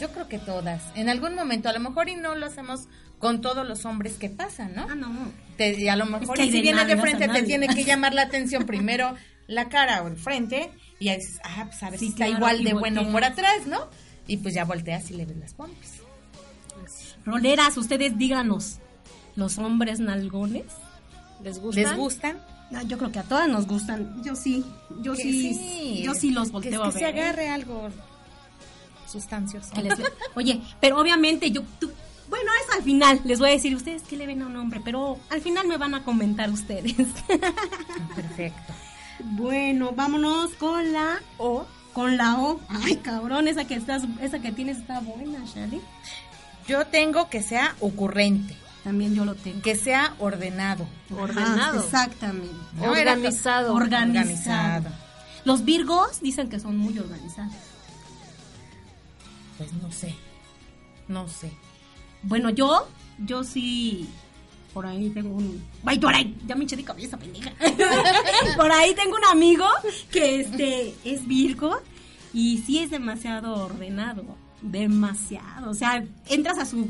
Yo creo que todas. En algún momento, a lo mejor y no lo hacemos con todos los hombres que pasan, ¿no? Ah, no. Te- y a lo mejor que hay y si de viene de frente te tiene que llamar la atención primero la cara o el frente y ahí dices, ah, pues a ver Sí, si está claro, igual y de bueno por atrás, ¿no? Y pues ya volteas y le ves las pompis. Roleras, ustedes díganos, ¿los hombres nalgones? ¿Les gustan? ¿Les gustan? Yo creo que a todas nos gustan. Yo sí, yo Que sí, yo sí los que, volteo que a se ver. ¿eh? agarre algo les- Oye, pero obviamente yo, tú- bueno, es al final. Les voy a decir ustedes que le ven a un hombre, pero al final me van a comentar ustedes. Perfecto. bueno, vámonos con la O. Con la O. Ay, cabrón, esa que estás, esa que tienes está buena, Shirley. Yo tengo que sea ocurrente, También yo lo tengo. que sea ordenado. Ordenado. Ajá, exactamente. No, Organizado. Organizado. Organizado. Los Virgos dicen que son muy organizados. Pues no sé. No sé. Bueno, yo, yo sí, por ahí tengo un... ¡Ay, por ahí! Ya me eché de cabeza, pendeja. por ahí tengo un amigo que este es Virgo y sí es demasiado ordenado. Demasiado. O sea, entras a su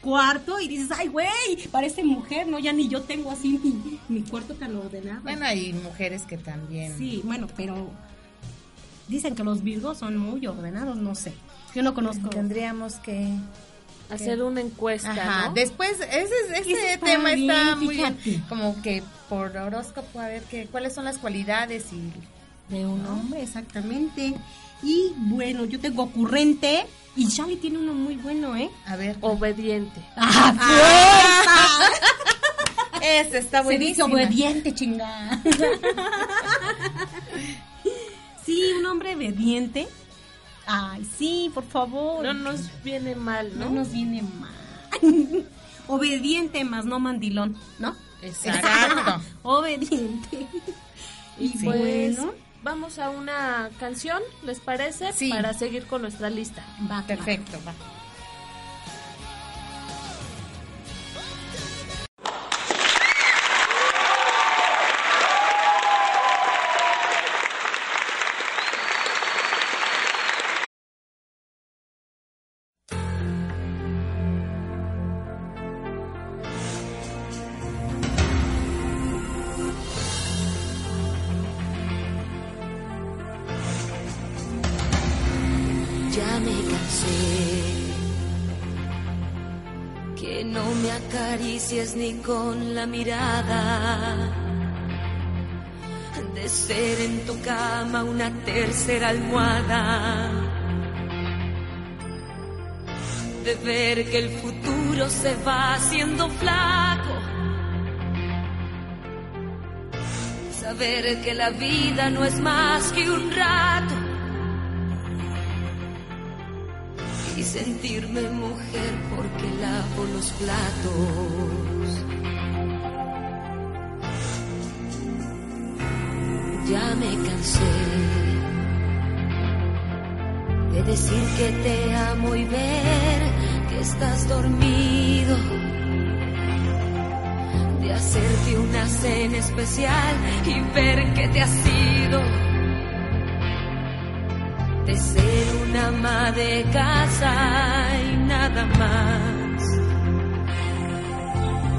cuarto y dices, ¡ay, güey! Parece mujer, ¿no? Ya ni yo tengo así mi, mi cuarto tan ordenado. Bueno, hay mujeres que también. Sí, bueno, pero dicen que los Virgos son muy ordenados, no sé. Yo no conozco. Tendríamos que. Hacer una encuesta, Ajá. ¿no? Después, ese, ese Ese está tema está muy bien. Como que por horóscopo, a ver que, cuáles son las cualidades y. De un hombre, exactamente. Y bueno, yo tengo ocurrente y Charlie tiene uno muy bueno, ¿eh? A ver. Obediente. ¡Ah, Ese está Se dice buenísimo. obediente, chingada. sí, un hombre obediente. Ay, sí, por favor. No nos viene mal, No ¿no? nos viene mal. obediente más no mandilón, ¿no? Exacto. obediente. Y Sí. pues Bueno. vamos a una canción, ¿les parece? Sí. Para seguir con nuestra lista. Va, Perfecto, va. Ni con la mirada. De ser en tu cama una tercera almohada. De ver que el futuro se va haciendo flaco. Saber que la vida no es más que un rato. Sentirme mujer porque lavo los platos. Ya me cansé de decir que te amo y ver que estás dormido. De hacerte una cena especial y ver que te has ido de ser ama de casa y nada más.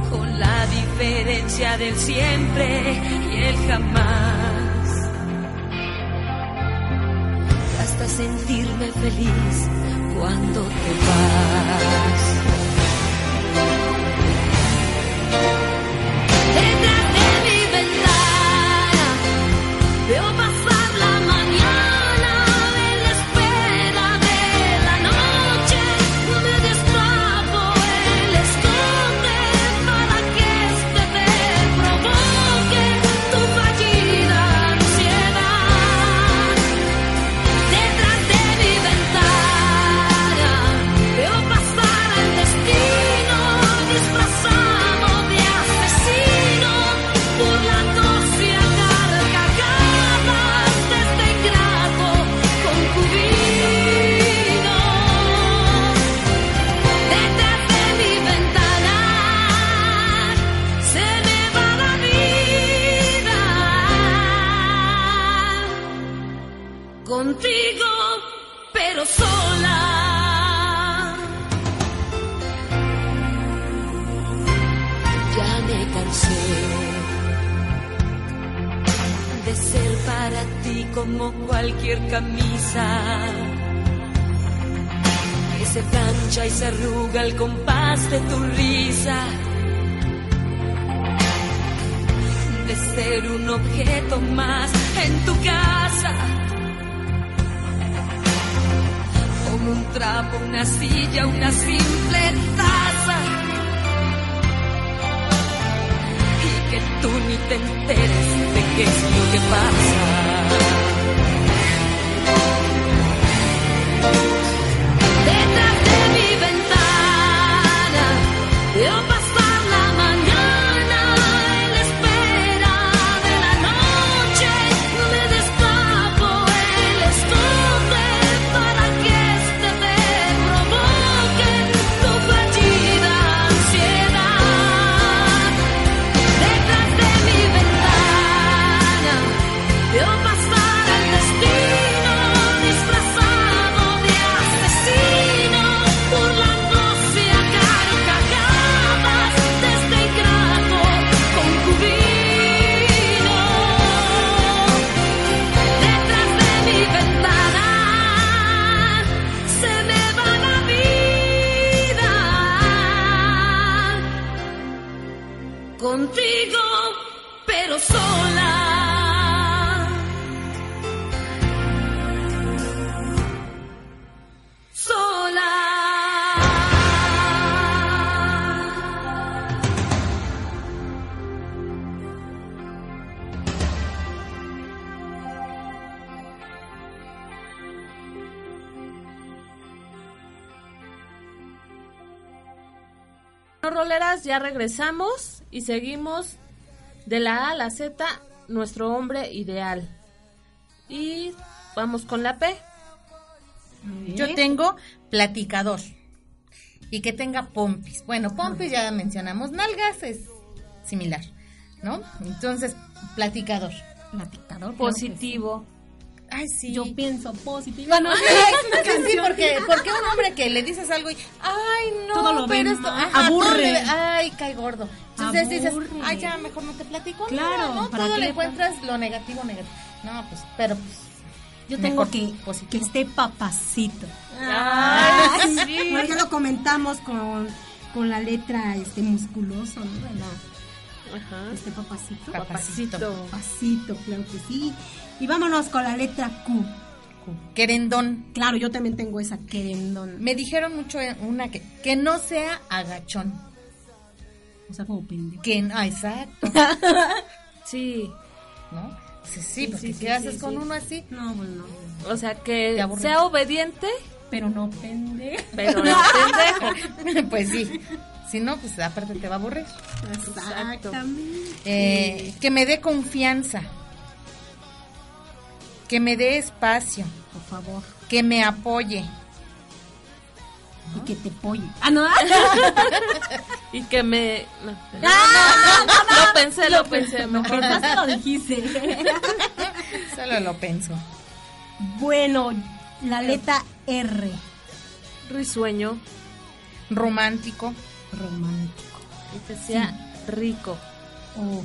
Con la diferencia del siempre y el jamás. Hasta sentirme feliz cuando te vas. Roleras, ya regresamos y seguimos de la A a la Z, nuestro hombre ideal. Y vamos con la P. Yo tengo platicador y que tenga pompis. Bueno, pompis ya mencionamos, nalgas es similar, ¿no? Entonces, platicador. Platicador. Positivo. Ay, sí. Yo pienso positivo. No, sí, sí, porque, porque un hombre que le dices algo y, ay, no, Todo lo pero esto, ajá, aburre. ay, cae gordo. Entonces dices, ay, ya, mejor no te platico. Claro, no, no, ¿para todo le encuentras lo negativo, negativo. No, pues, pero pues, Yo tengo que, que positivo. esté papacito. Ay, sí. Bueno, ya lo comentamos con, con la letra este musculoso, ¿no? Ajá. este papacito. papacito. Papacito, claro que sí. Y vámonos con la letra Q. Querendón. Claro, yo también tengo esa querendón. Me dijeron mucho eh, una que, que no sea agachón. O sea, como pendejo. Que, ah, exacto, Sí. ¿no? Sí, sí, Sí, porque sí, ¿qué sí, haces sí, con sí. uno así? No, bueno, no. O sea, que sea obediente, Pero no pendejo. pero no pendejo. pues sí. Si no, pues aparte te va a aburrir. Exactamente. Eh, que me dé confianza. Que me dé espacio. Por favor. Que me apoye. Y que te polle. Ah, no. Y que me... No, no, no, no, lo pensé, lo pensé. Mejor lo dijiste. Solo lo pienso. bueno, la letra R. Risueño Romántico. Romántico. que sea rico Oh,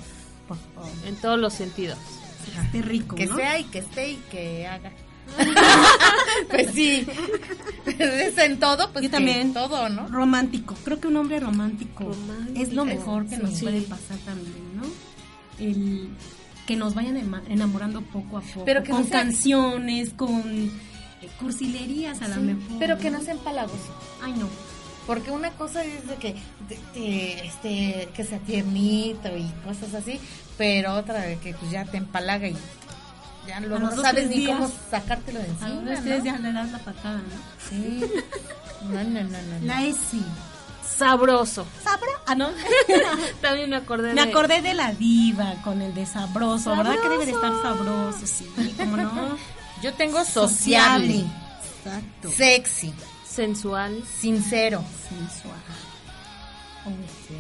en todos los sentidos. Esté rico, Que ¿no? sea y que esté y que haga. pues sí. es en todo, pues Yo también. todo, ¿no? Romántico. Creo que un hombre romántico, Romántico. es lo mejor que nos Sí. puede pasar también, ¿no? El que nos vayan enamorando poco a poco. Pero que con no sea- canciones, con eh, cursilerías a lo Sí, mejor. pero que no sea empalagoso. Ay, no. Porque una cosa es de que te- te- este que sea tiernito y cosas así, pero otra de que pues ya te empalaga y ya luego los no sabes ni días. cómo sacártelo de A encima. los ¿no? tres días le das la patada, ¿no? Sí. No, no, no, no. La. Sabroso. ¿Sabra? Ah, no. También me acordé Me de... acordé de la diva con el de sabroso, ¿verdad? Que debe de estar Sabroso. sabroso, sí, como no. Yo tengo sociable, Exacto. sexy, Sensual. sincero. Sensual. Sí.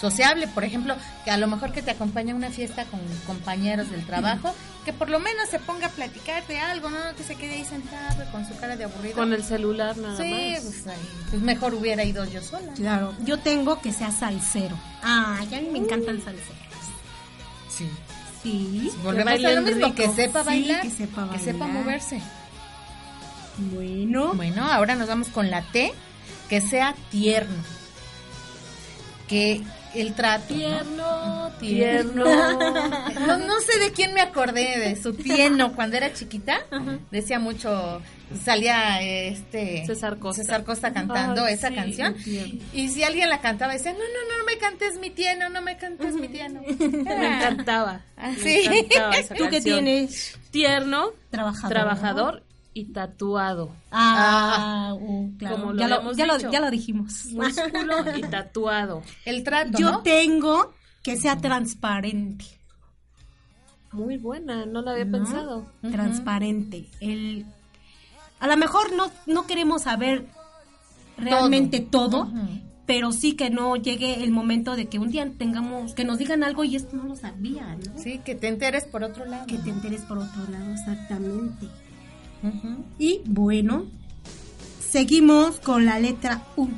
Sociable, por ejemplo, que a lo mejor que te acompaña a una fiesta con compañeros del trabajo, que por lo menos se ponga a platicar de algo, no que se quede ahí sentado con su cara de aburrido. Con el celular nada Sí, más. pues, ahí, pues mejor hubiera ido yo sola. Claro, yo tengo que sea salsero. Ah, ya me encantan salseros. Sí. Sí. Volvemos a lo mismo, rico. que sepa Sí, bailar, que sepa que sepa bailar. moverse. Bueno, Bueno, ahora nos vamos con la T, que sea tierno. Que el trato. ¿no? Tierno, Tierno. No, no sé de quién me acordé, de su tierno. Cuando era chiquita, decía mucho, salía este César Costa. César Costa cantando Ay, esa sí, canción. Y si alguien la cantaba, decía, no, no, no, no me cantes mi tierno, no me cantes mi tierno. Me encantaba. Ah, Me sí. encantaba esa ¿Tú qué tienes? Tierno, Trabajador. trabajador y tatuado. Ah, uh, claro. Como lo ya, lo, lo, ya lo dijimos. Músculo y tatuado. El trato, Yo ¿no? tengo que sea transparente. Muy buena, no la había ¿no? pensado. Transparente. El, a lo mejor no, no queremos saber realmente todo, pero sí que no llegue el momento de que un día tengamos, que nos digan algo y esto no lo sabía, ¿no? Sí, que te enteres por otro lado. Que te enteres por otro lado, exactamente. Y bueno, seguimos con la letra U.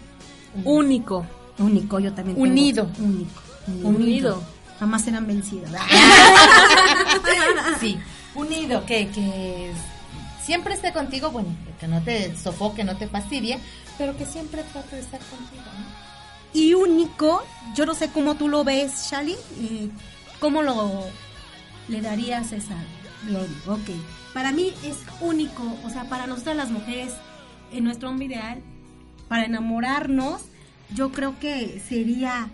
Único. Único, yo también. tengo Unido. Único. Unido. Jamás serán vencidos. Sí, unido, que, que siempre esté contigo, bueno, que no te sofoque, no te fastidie, pero que siempre trate de estar contigo, ¿no? Y único, yo no sé cómo tú lo ves, Shali. ¿Cómo lo le darías esa? Lo único, ok. Para mí es único, o sea, para nosotras las mujeres, en nuestro hombre ideal, para enamorarnos, yo creo que sería,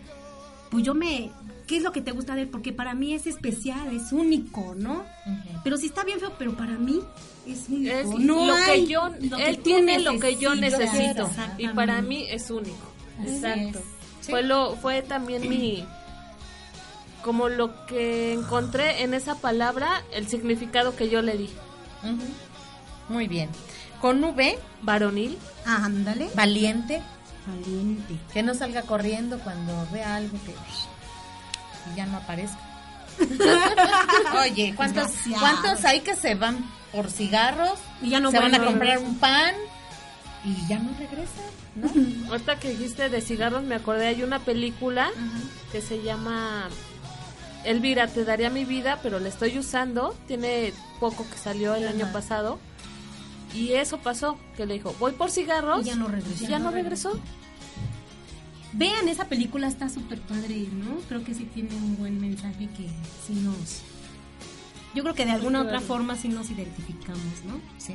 pues yo me, ¿qué es lo que te gusta de él? Porque para mí es especial, es único, ¿no? Pero sí está bien feo, pero para mí es único. Es no lo hay que yo, lo él tiene lo que yo necesito y para mí es único. Así Exacto. es. Fue lo, fue también mi, como lo que encontré en esa palabra, el significado que yo le di. Muy bien. Con V, Varonil, Ándale. valiente, Valiente. que no salga corriendo cuando vea algo que y ya no aparezca. Oye, ¿cuántos. ¿cuántos hay que se van por cigarros? Y ya no se van a comprar un pan y ya no regresan, ¿no? ahorita que dijiste de cigarros me acordé, hay una película que se llama Elvira, te daría mi vida, pero la estoy usando, tiene poco que salió el año pasado. Y eso pasó, que le dijo, voy por cigarros. Y ya no regresó. y ya no regresó. Vean, esa película está súper padre, ¿no? Creo que sí tiene un buen mensaje que sí nos... Yo creo que de alguna otra forma sí nos identificamos, ¿no? Sí.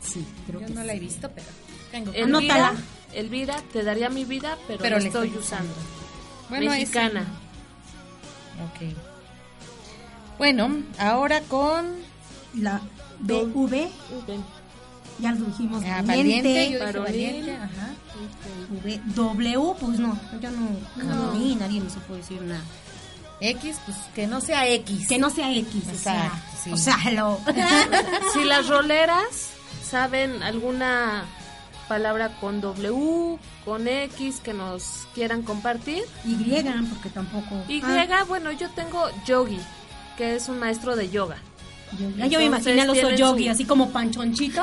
Sí, creo Yo que no sí. la he visto, pero tengo que- Elvira. Elvira, te daría mi vida, pero, Pero la le estoy estoy usando. Bueno, ese- Mexicana. Ok. Bueno, ahora con La BV, ya lo dijimos, ah, valiente. valiente, yo dije varonil. valiente, ajá. V, W, pues no, yo no, No. a mí nadie me supo decir nada. X, pues que no sea X. Que no sea X, o sea, sí. o sea, lo... Si las roleras saben alguna palabra con W, con X que nos quieran compartir. Y, porque tampoco... Y, Ah, bueno, yo tengo Yogi, que es un maestro de yoga. yo, me imaginé al oso yogi, su- así como panchonchito.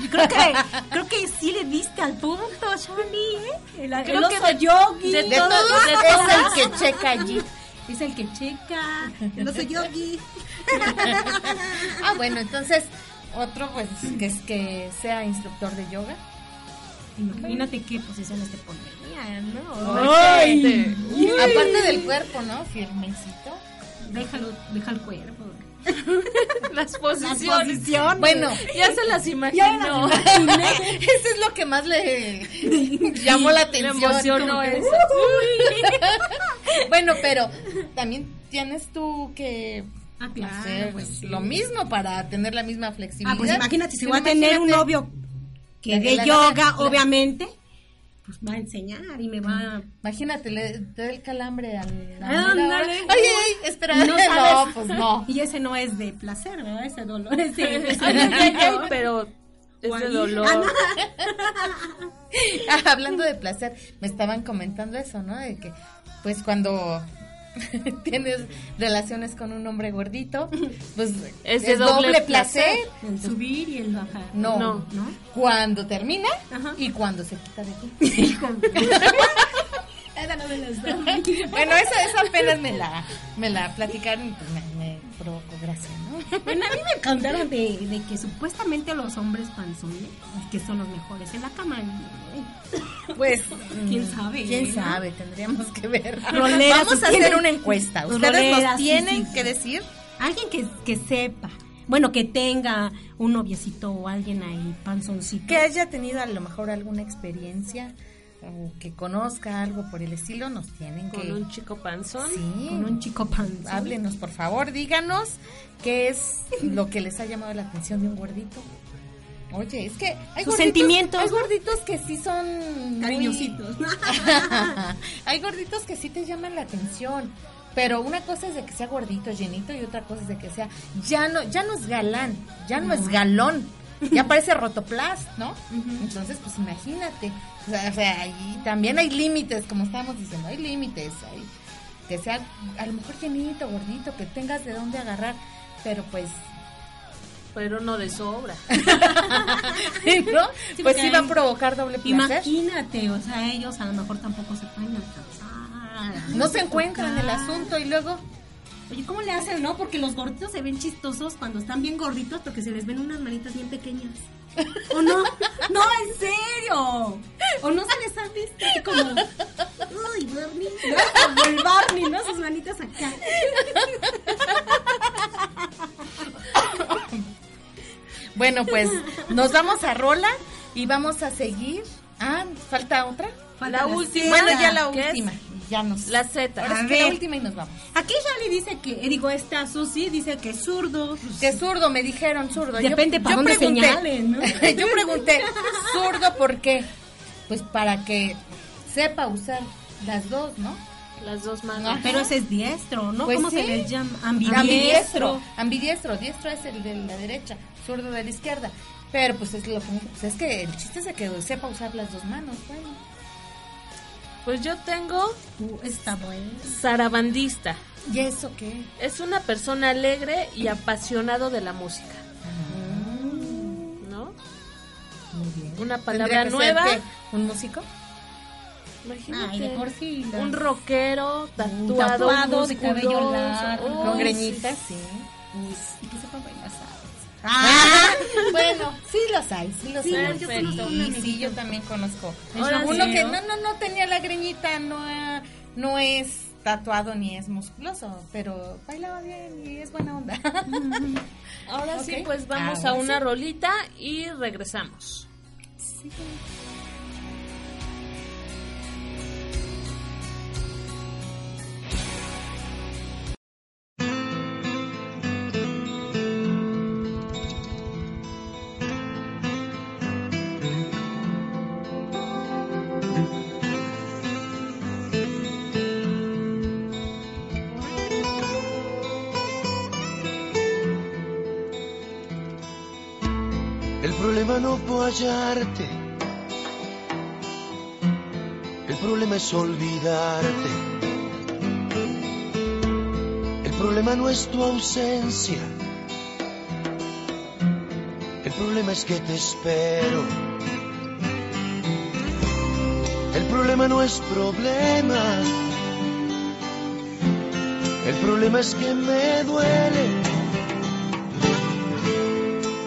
Y creo que, creo que sí le diste al punto, Shani, ¿eh? El, el Creo que oso de- yogi. de es el que checa allí. Es el que checa, el oso yogi. Ah, bueno, entonces otro pues que es que sea instructor de yoga. Imagínate qué posiciones te pondría, ¿no? Ay. Aparte del cuerpo, ¿no? Firmecito. Déjalo, deja el cuerpo. Las posiciones. posiciones. Bueno, Ya se las imaginó. eso es lo que más le llamó la Le atención. emocionó como que, eso. Bueno, pero también tienes tú que Ah, claro, hacer pues pues, sí. lo mismo para tener la misma flexibilidad. Ah, pues imagínate, si voy a tener un novio que de la- yoga, la- obviamente, pues va a enseñar y me va. Imagínate, le te da el calambre al. Ándale. Ay, ay, espera. No, sabes- pues no. Y ese no es de placer, ¿verdad? Ese dolor es de... Ay, pero es de dolor. Ah, Hablando de placer, me estaban comentando eso, ¿no? De que, pues cuando tienes relaciones con un hombre gordito, pues Es de doble placer. El subir y el bajar. No, No. ¿No? cuando termina Ajá. y cuando se quita de ti. Esa no me la sabía. bueno, esa, esa apenas me la, me la platicaron y pues me, me provoco gracia, ¿no? Bueno, a mí me contaron de, de que supuestamente los hombres panzones, que son los mejores en la cama. Pues, ¿Quién mm, sabe, ¿Quién no? sabe? Tendríamos que ver. Roleras, Vamos a tienen- hacer una encuesta. Ustedes roleras, nos tienen sí, que decir Alguien que, que sepa. Bueno, que tenga un noviecito o alguien ahí panzoncito. que haya tenido a lo mejor alguna experiencia o que conozca algo por el estilo, nos tienen Con que... un chico panzón. Sí, Con un chico panzón. háblenos por favor, díganos qué es lo que les ha llamado la atención de un gordito. Oye, es que hay Sus gorditos- sentimientos, Hay ¿no? gorditos que sí son muy- Cariñositos. hay gorditos que sí te llaman la atención. Pero una cosa es de que sea gordito, llenito, y otra cosa es de que sea. Ya no, ya no es galán, ya no es galón. Ya parece rotoplast, ¿no? Entonces, pues imagínate. O sea, o sea, ahí también hay límites, como estábamos diciendo, hay límites. Hay, que sea a lo mejor llenito, gordito, que tengas de dónde agarrar. Pero pues, Pero no de sobra. ¿no? Sí, pues sí va a provocar doble placer. Imagínate, o sea, ellos a lo mejor tampoco se pueden alcanzar. No se encuentran el asunto y luego. Oye, ¿cómo le hacen, no? Porque los gorditos se ven chistosos cuando están bien gorditos porque se les ven unas manitas bien pequeñas. ¿O no? No, en serio. ¿O no se les ha visto así como... Uy, Barney. ¿no? Como el Barney, ¿no? Sus manitas acá. Bueno, pues nos vamos a Rola y vamos a seguir. Ah, ¿falta otra? Falta La la última. Bueno, ya la última. Ya nos. La Z. Ahora que la ver. última y nos vamos. Aquí Shali dice que, eh, digo, esta Susi dice que es zurdo. Que zurdo, me dijeron zurdo. Depende para dónde pregunté, señalen, ¿no? yo pregunté, zurdo, ¿por qué? Pues para que sepa usar las dos, ¿no? Las dos manos. Pero ese es diestro, ¿no? Pues ¿Cómo sí. se les llama? Ambidiestro. Ambidiestro. Ambidiestro. Diestro es el de la derecha, zurdo de la izquierda. Pero pues es lo que pues, es que el chiste es de que sepa usar las dos manos, bueno. Pues yo tengo Uh, está bueno. zarabandista. ¿Y eso qué? Es una persona alegre y apasionado de la música. ¿No? Muy bien. Una ¿Tendría palabra nueva. ¿Un músico? Imagínate. Ay, por sí. las- Un rockero tatuado, tatuado, de cabello musculoso. largo, Uy, Con greñitas, sí. sí. Y que sepa bailar. Ah, bueno, sí los hay, sí los Sí, hay. yo conozco sí, yo también conozco. Ahora Uno sí, que ¿no? no, no, no tenía la greñita, no, ah, no es tatuado ni es musculoso, pero bailaba bien y es buena onda. Ahora sí, pues vamos Ahora a una sí. rolita y regresamos. El problema no fue hallarte. El problema es olvidarte. El problema no es tu ausencia. El problema es que te espero. El problema no es problema. El problema es que me duele.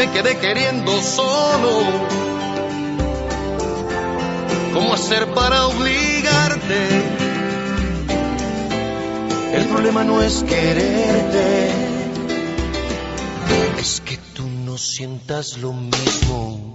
Me quedé queriendo solo, ¿cómo hacer para obligarte? El problema no es quererte, es que tú no sientas lo mismo.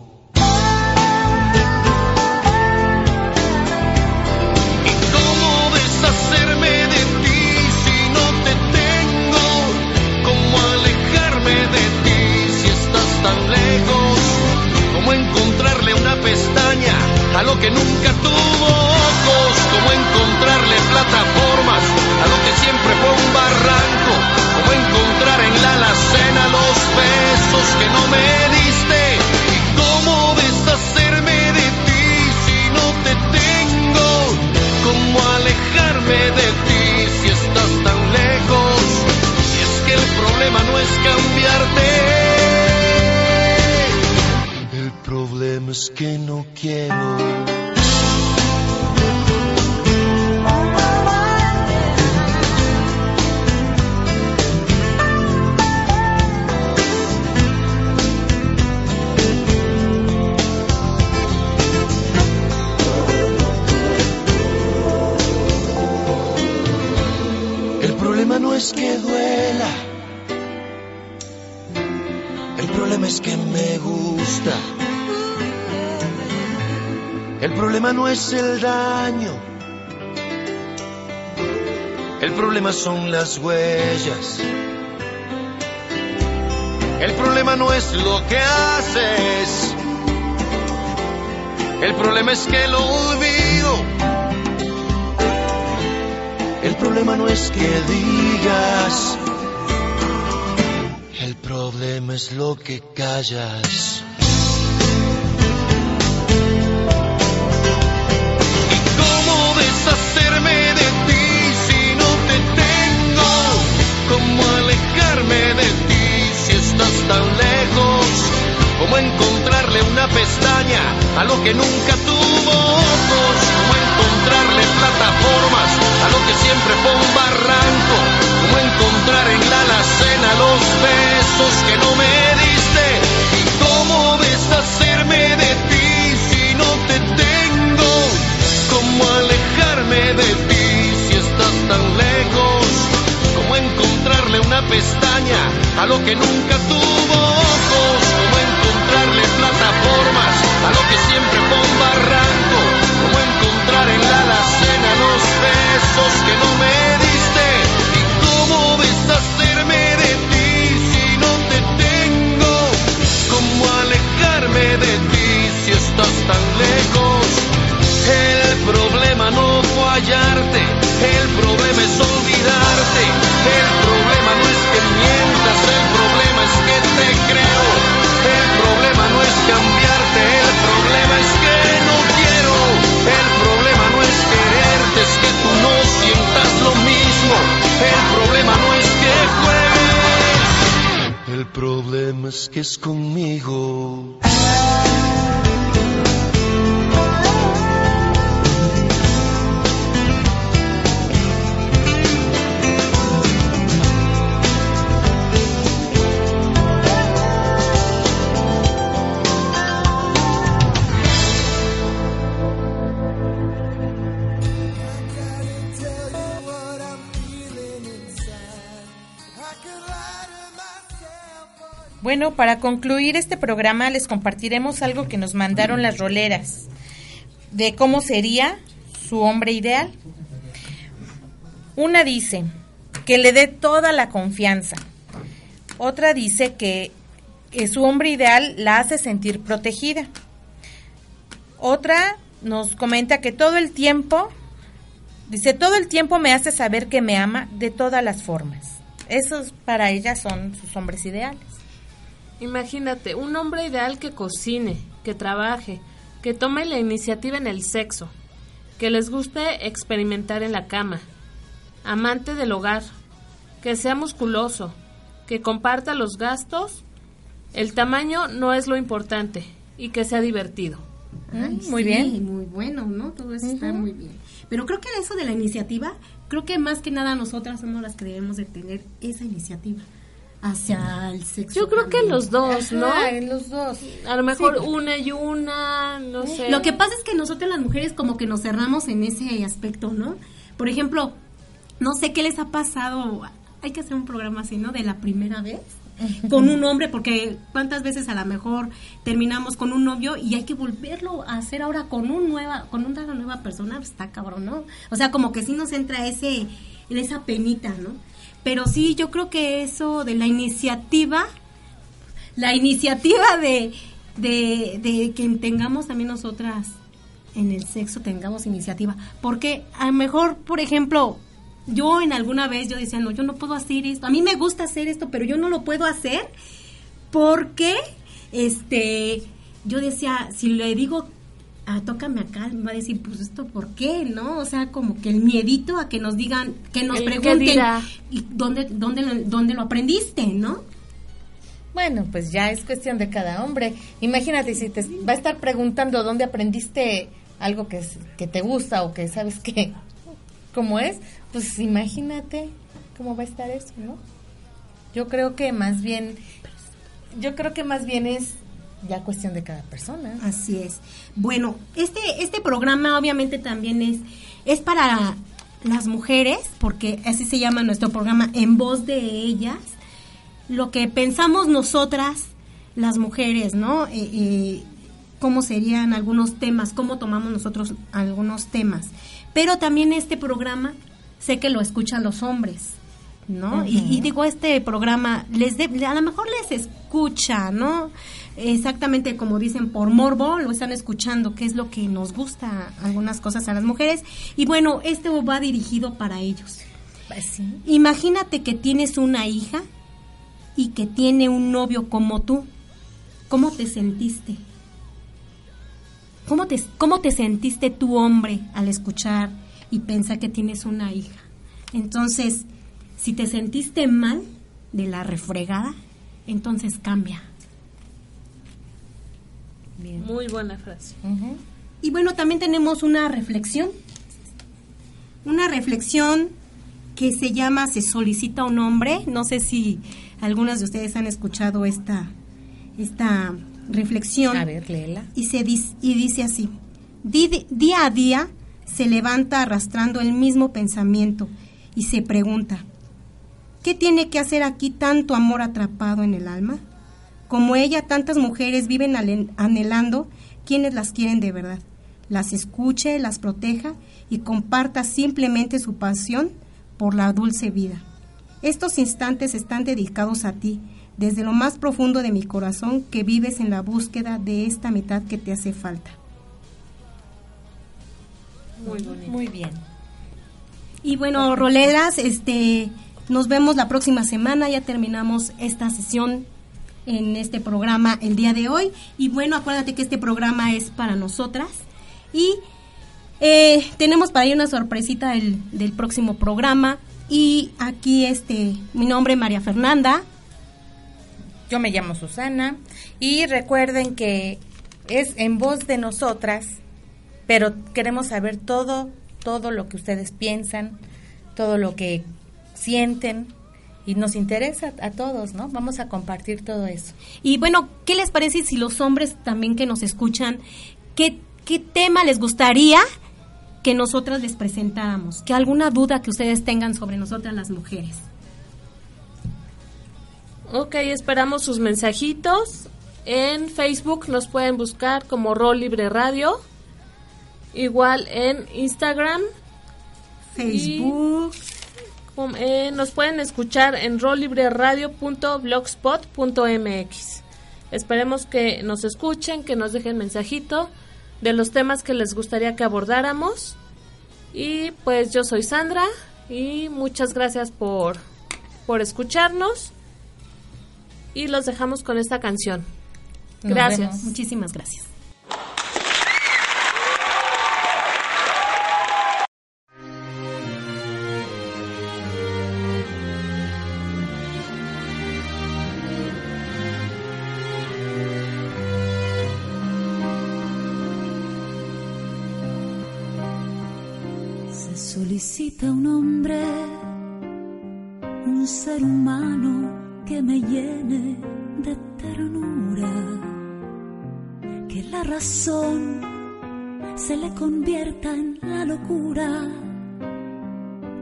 Es que duela. El problema es que me gusta. El problema no es el daño. El problema son las huellas. El problema no es lo que haces. El problema es que lo olvido. Problema no es que digas. El problema es lo que callas. ¿Y cómo deshacerme de ti si no te tengo? ¿Cómo alejarme de ti si estás tan lejos? ¿Cómo encontrarle una pestaña a lo que nunca tuvo ojos? ¿Cómo encontrarle plataformas a lo que siempre fue un barranco? ¿Cómo encontrar en la alacena los besos que no me diste? ¿Y cómo deshacerme de ti si no te tengo? ¿Cómo alejarme de ti si estás tan lejos? ¿Cómo encontrarle una pestaña a lo que nunca tuvo ojos? ¿Cómo encontrarle plataformas a lo que siempre fue un barranco? ¿Cómo encontrar en la alacena los besos que no me El problema no fue hallarte, el problema es olvidarte. El problema no es que mientas, el problema es que te creo. El problema no es cambiarte, el problema es que no quiero. El problema no es quererte, es que tú no sientas lo mismo. El problema no es que juegues. El problema es que es conmigo. Bueno, para concluir este programa les compartiremos algo que nos mandaron las roleras de cómo sería su hombre ideal. Una dice que le dé toda la confianza. Otra dice que, su hombre ideal la hace sentir protegida. Otra nos comenta que todo el tiempo, dice, todo el tiempo me hace saber que me ama de todas las formas. Esos para ella son sus hombres ideales. Imagínate, un hombre ideal que cocine, que trabaje, que tome la iniciativa en el sexo, que les guste experimentar en la cama, amante del hogar, que sea musculoso, que comparta los gastos, el tamaño no es lo importante y que sea divertido. Ay, muy sí, bien. Muy bueno, ¿no? Todo eso está muy bien. Pero creo que eso de la iniciativa, creo que más que nada nosotras somos las que debemos de tener esa iniciativa hacia el sexo. Yo creo que también. los dos, ¿no? Ajá, en los dos. A lo mejor una y una, no sé. Lo que pasa es que nosotras las mujeres como que nos cerramos en ese aspecto, ¿no? Por ejemplo, no sé qué les ha pasado, hay que hacer un programa así, ¿no? De la primera vez con un hombre, porque cuántas veces a lo mejor terminamos con un novio y hay que volverlo a hacer ahora con un nueva, con una nueva persona, pues está cabrón, ¿no? O sea, como que sí nos entra ese, esa penita, ¿no? Pero sí, yo creo que eso de la iniciativa, la iniciativa de, de, que tengamos también nosotras en el sexo, tengamos iniciativa. Porque a lo mejor, por ejemplo, yo en alguna vez yo decía, no, yo no puedo hacer esto. A mí me gusta hacer esto, pero yo no lo puedo hacer porque, este, yo decía, si le digo, ah, tócame acá, me va a decir, pues esto, ¿por qué? ¿No? O sea, como que el miedito a que nos digan, que nos El pregunten, dirá. ¿y dónde, dónde, lo- dónde lo aprendiste, no? Bueno, pues ya es cuestión de cada hombre. Imagínate si te va a estar preguntando dónde aprendiste algo que, que te gusta o que sabes que cómo es, pues imagínate cómo va a estar eso, ¿no? Yo creo que más bien, yo creo que más bien es ya cuestión de cada persona. Así es. Bueno, este, este programa obviamente también es, es para las mujeres, porque así se llama nuestro programa, en voz de ellas, lo que pensamos nosotras, las mujeres, ¿no? Eh, eh, cómo serían algunos temas, cómo tomamos nosotros algunos temas. Pero también este programa, sé que lo escuchan los hombres. ¿no? y, y digo, este programa, les de- a lo mejor les escucha, ¿no? Exactamente como dicen, por morbo, lo están escuchando, que es lo que nos gusta algunas cosas a las mujeres. Y bueno, este va dirigido para ellos. Pues sí. Imagínate que tienes una hija y que tiene un novio como tú. ¿Cómo te sentiste? ¿Cómo te, cómo te sentiste tu hombre al escuchar y pensar que tienes una hija? Entonces, si te sentiste mal de la refregada, entonces cambia. Bien. Muy buena frase. Y bueno, también tenemos una reflexión. Una reflexión que se llama Se solicita un hombre. No sé si algunas de ustedes han escuchado esta, esta reflexión. A ver, léela. Y, se dis- y dice así, Di- día a día se levanta arrastrando el mismo pensamiento y se pregunta, ¿qué tiene que hacer aquí tanto amor atrapado en el alma? Como ella, tantas mujeres viven anhelando quienes las quieren de verdad, las escuche, las proteja y comparta simplemente su pasión por la dulce vida. Estos instantes están dedicados a ti, desde lo más profundo de mi corazón, que vives en la búsqueda de esta mitad que te hace falta. Muy bonito. Muy bien. Y bueno, roleras, este, nos vemos la próxima semana. Ya terminamos esta sesión en este programa el día de hoy. Y bueno, acuérdate que este programa es para nosotras. Y eh, tenemos para ahí una sorpresita del, del próximo programa. Y aquí, este, mi nombre es María Fernanda. Yo me llamo Susana y recuerden que es en voz de nosotras, pero queremos saber todo, todo lo que ustedes piensan, todo lo que sienten y nos interesa a todos, ¿no? Vamos a compartir todo eso. Y bueno, ¿qué les parece si los hombres también que nos escuchan, qué, qué tema les gustaría que nosotras les presentáramos? Que alguna duda que ustedes tengan sobre nosotras las mujeres. Ok, esperamos sus mensajitos. En Facebook nos pueden buscar como Rol Libre Radio. Igual en Instagram. Facebook. Eh, nos pueden escuchar en rollibreradio.blogspot.mx. Esperemos que nos escuchen, que nos dejen mensajito de los temas que les gustaría que abordáramos. Y pues yo soy Sandra y muchas gracias por, por escucharnos. Y los dejamos con esta canción. Nos Gracias. vemos. Muchísimas gracias. Un hombre, un ser humano que me llene de ternura, que la razón se le convierta en la locura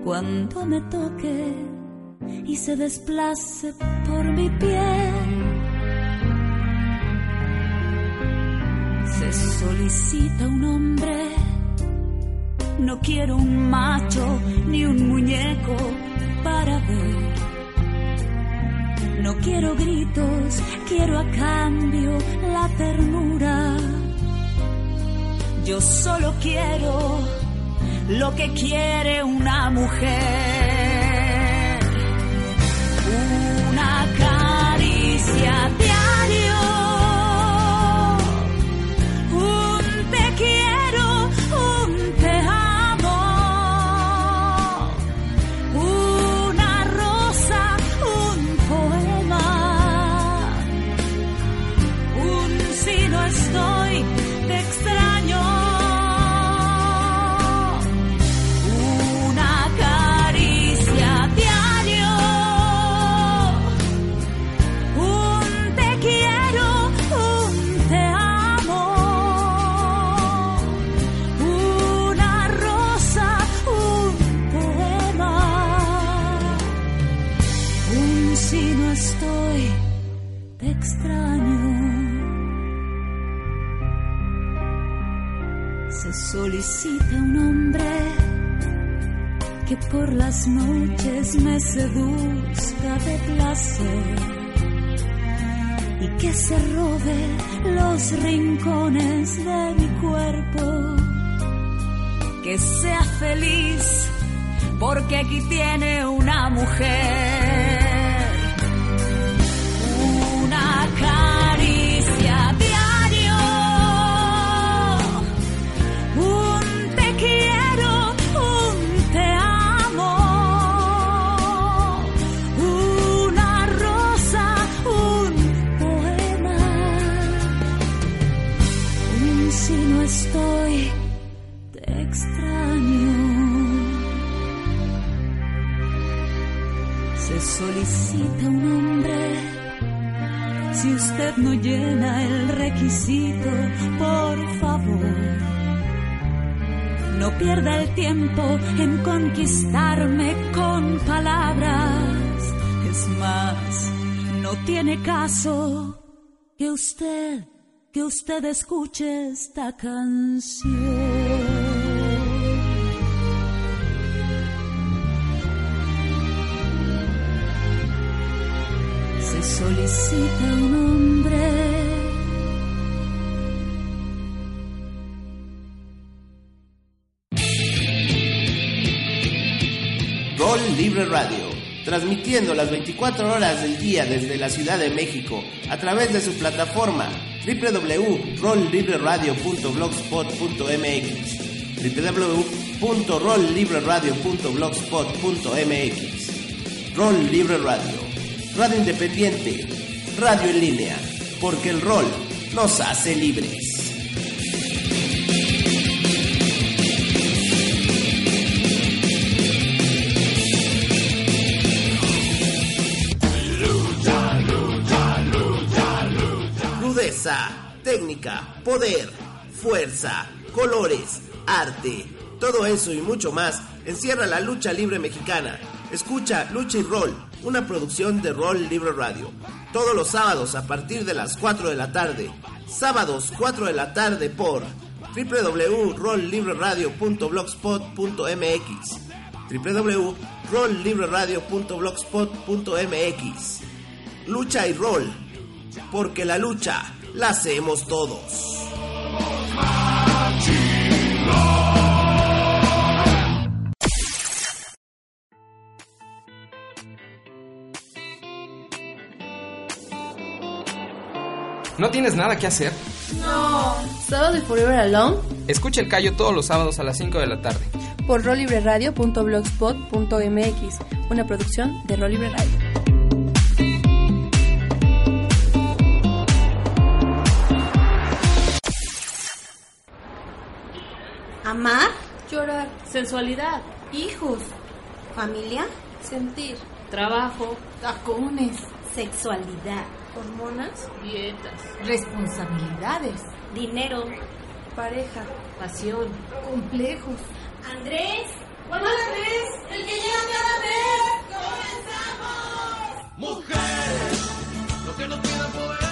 cuando me toque y se desplace por mi piel. Se solicita un hombre no quiero un macho ni un muñeco para ver. No quiero gritos, quiero a cambio la ternura. Yo solo quiero lo que quiere una mujer. Una caricia usted escuche esta canción. Se solicita un hombre. Rol Libre Radio, transmitiendo las 24 horas del día desde la Ciudad de México a través de su plataforma www.rolllibreradio.blogspot.mx www.rolllibreradio.blogspot.mx Rol Libre Radio, radio independiente, radio en línea, porque el rol nos hace libres. Poder, fuerza, colores, arte, todo eso y mucho más encierra la lucha libre mexicana. Escucha Lucha y Roll, una producción de Roll Libre Radio. Todos los sábados a partir de las 4 de la tarde. Sábados 4 de la tarde por www.rolllibreradio.blogspot.mx www.rolllibreradio.blogspot.mx Lucha y Roll, porque la lucha la hacemos todos. ¿No tienes nada que hacer? No. ¿Sábado de Forever Alone? Escucha el callo todos los sábados a las 5 de la tarde. Por rolibreradio.blogspot.mx. Una producción de Rol Libre Radio. Amar, Llorar. Sensualidad. Hijos. familia, Sentir. Trabajo. Tacones. sexualidad, Hormonas. Dietas. Responsabilidades. dinero. Pareja. Pasión. Complejos. Andrés, Mujeres, lo que no queda podemos. Si no podemos, no existe. Y si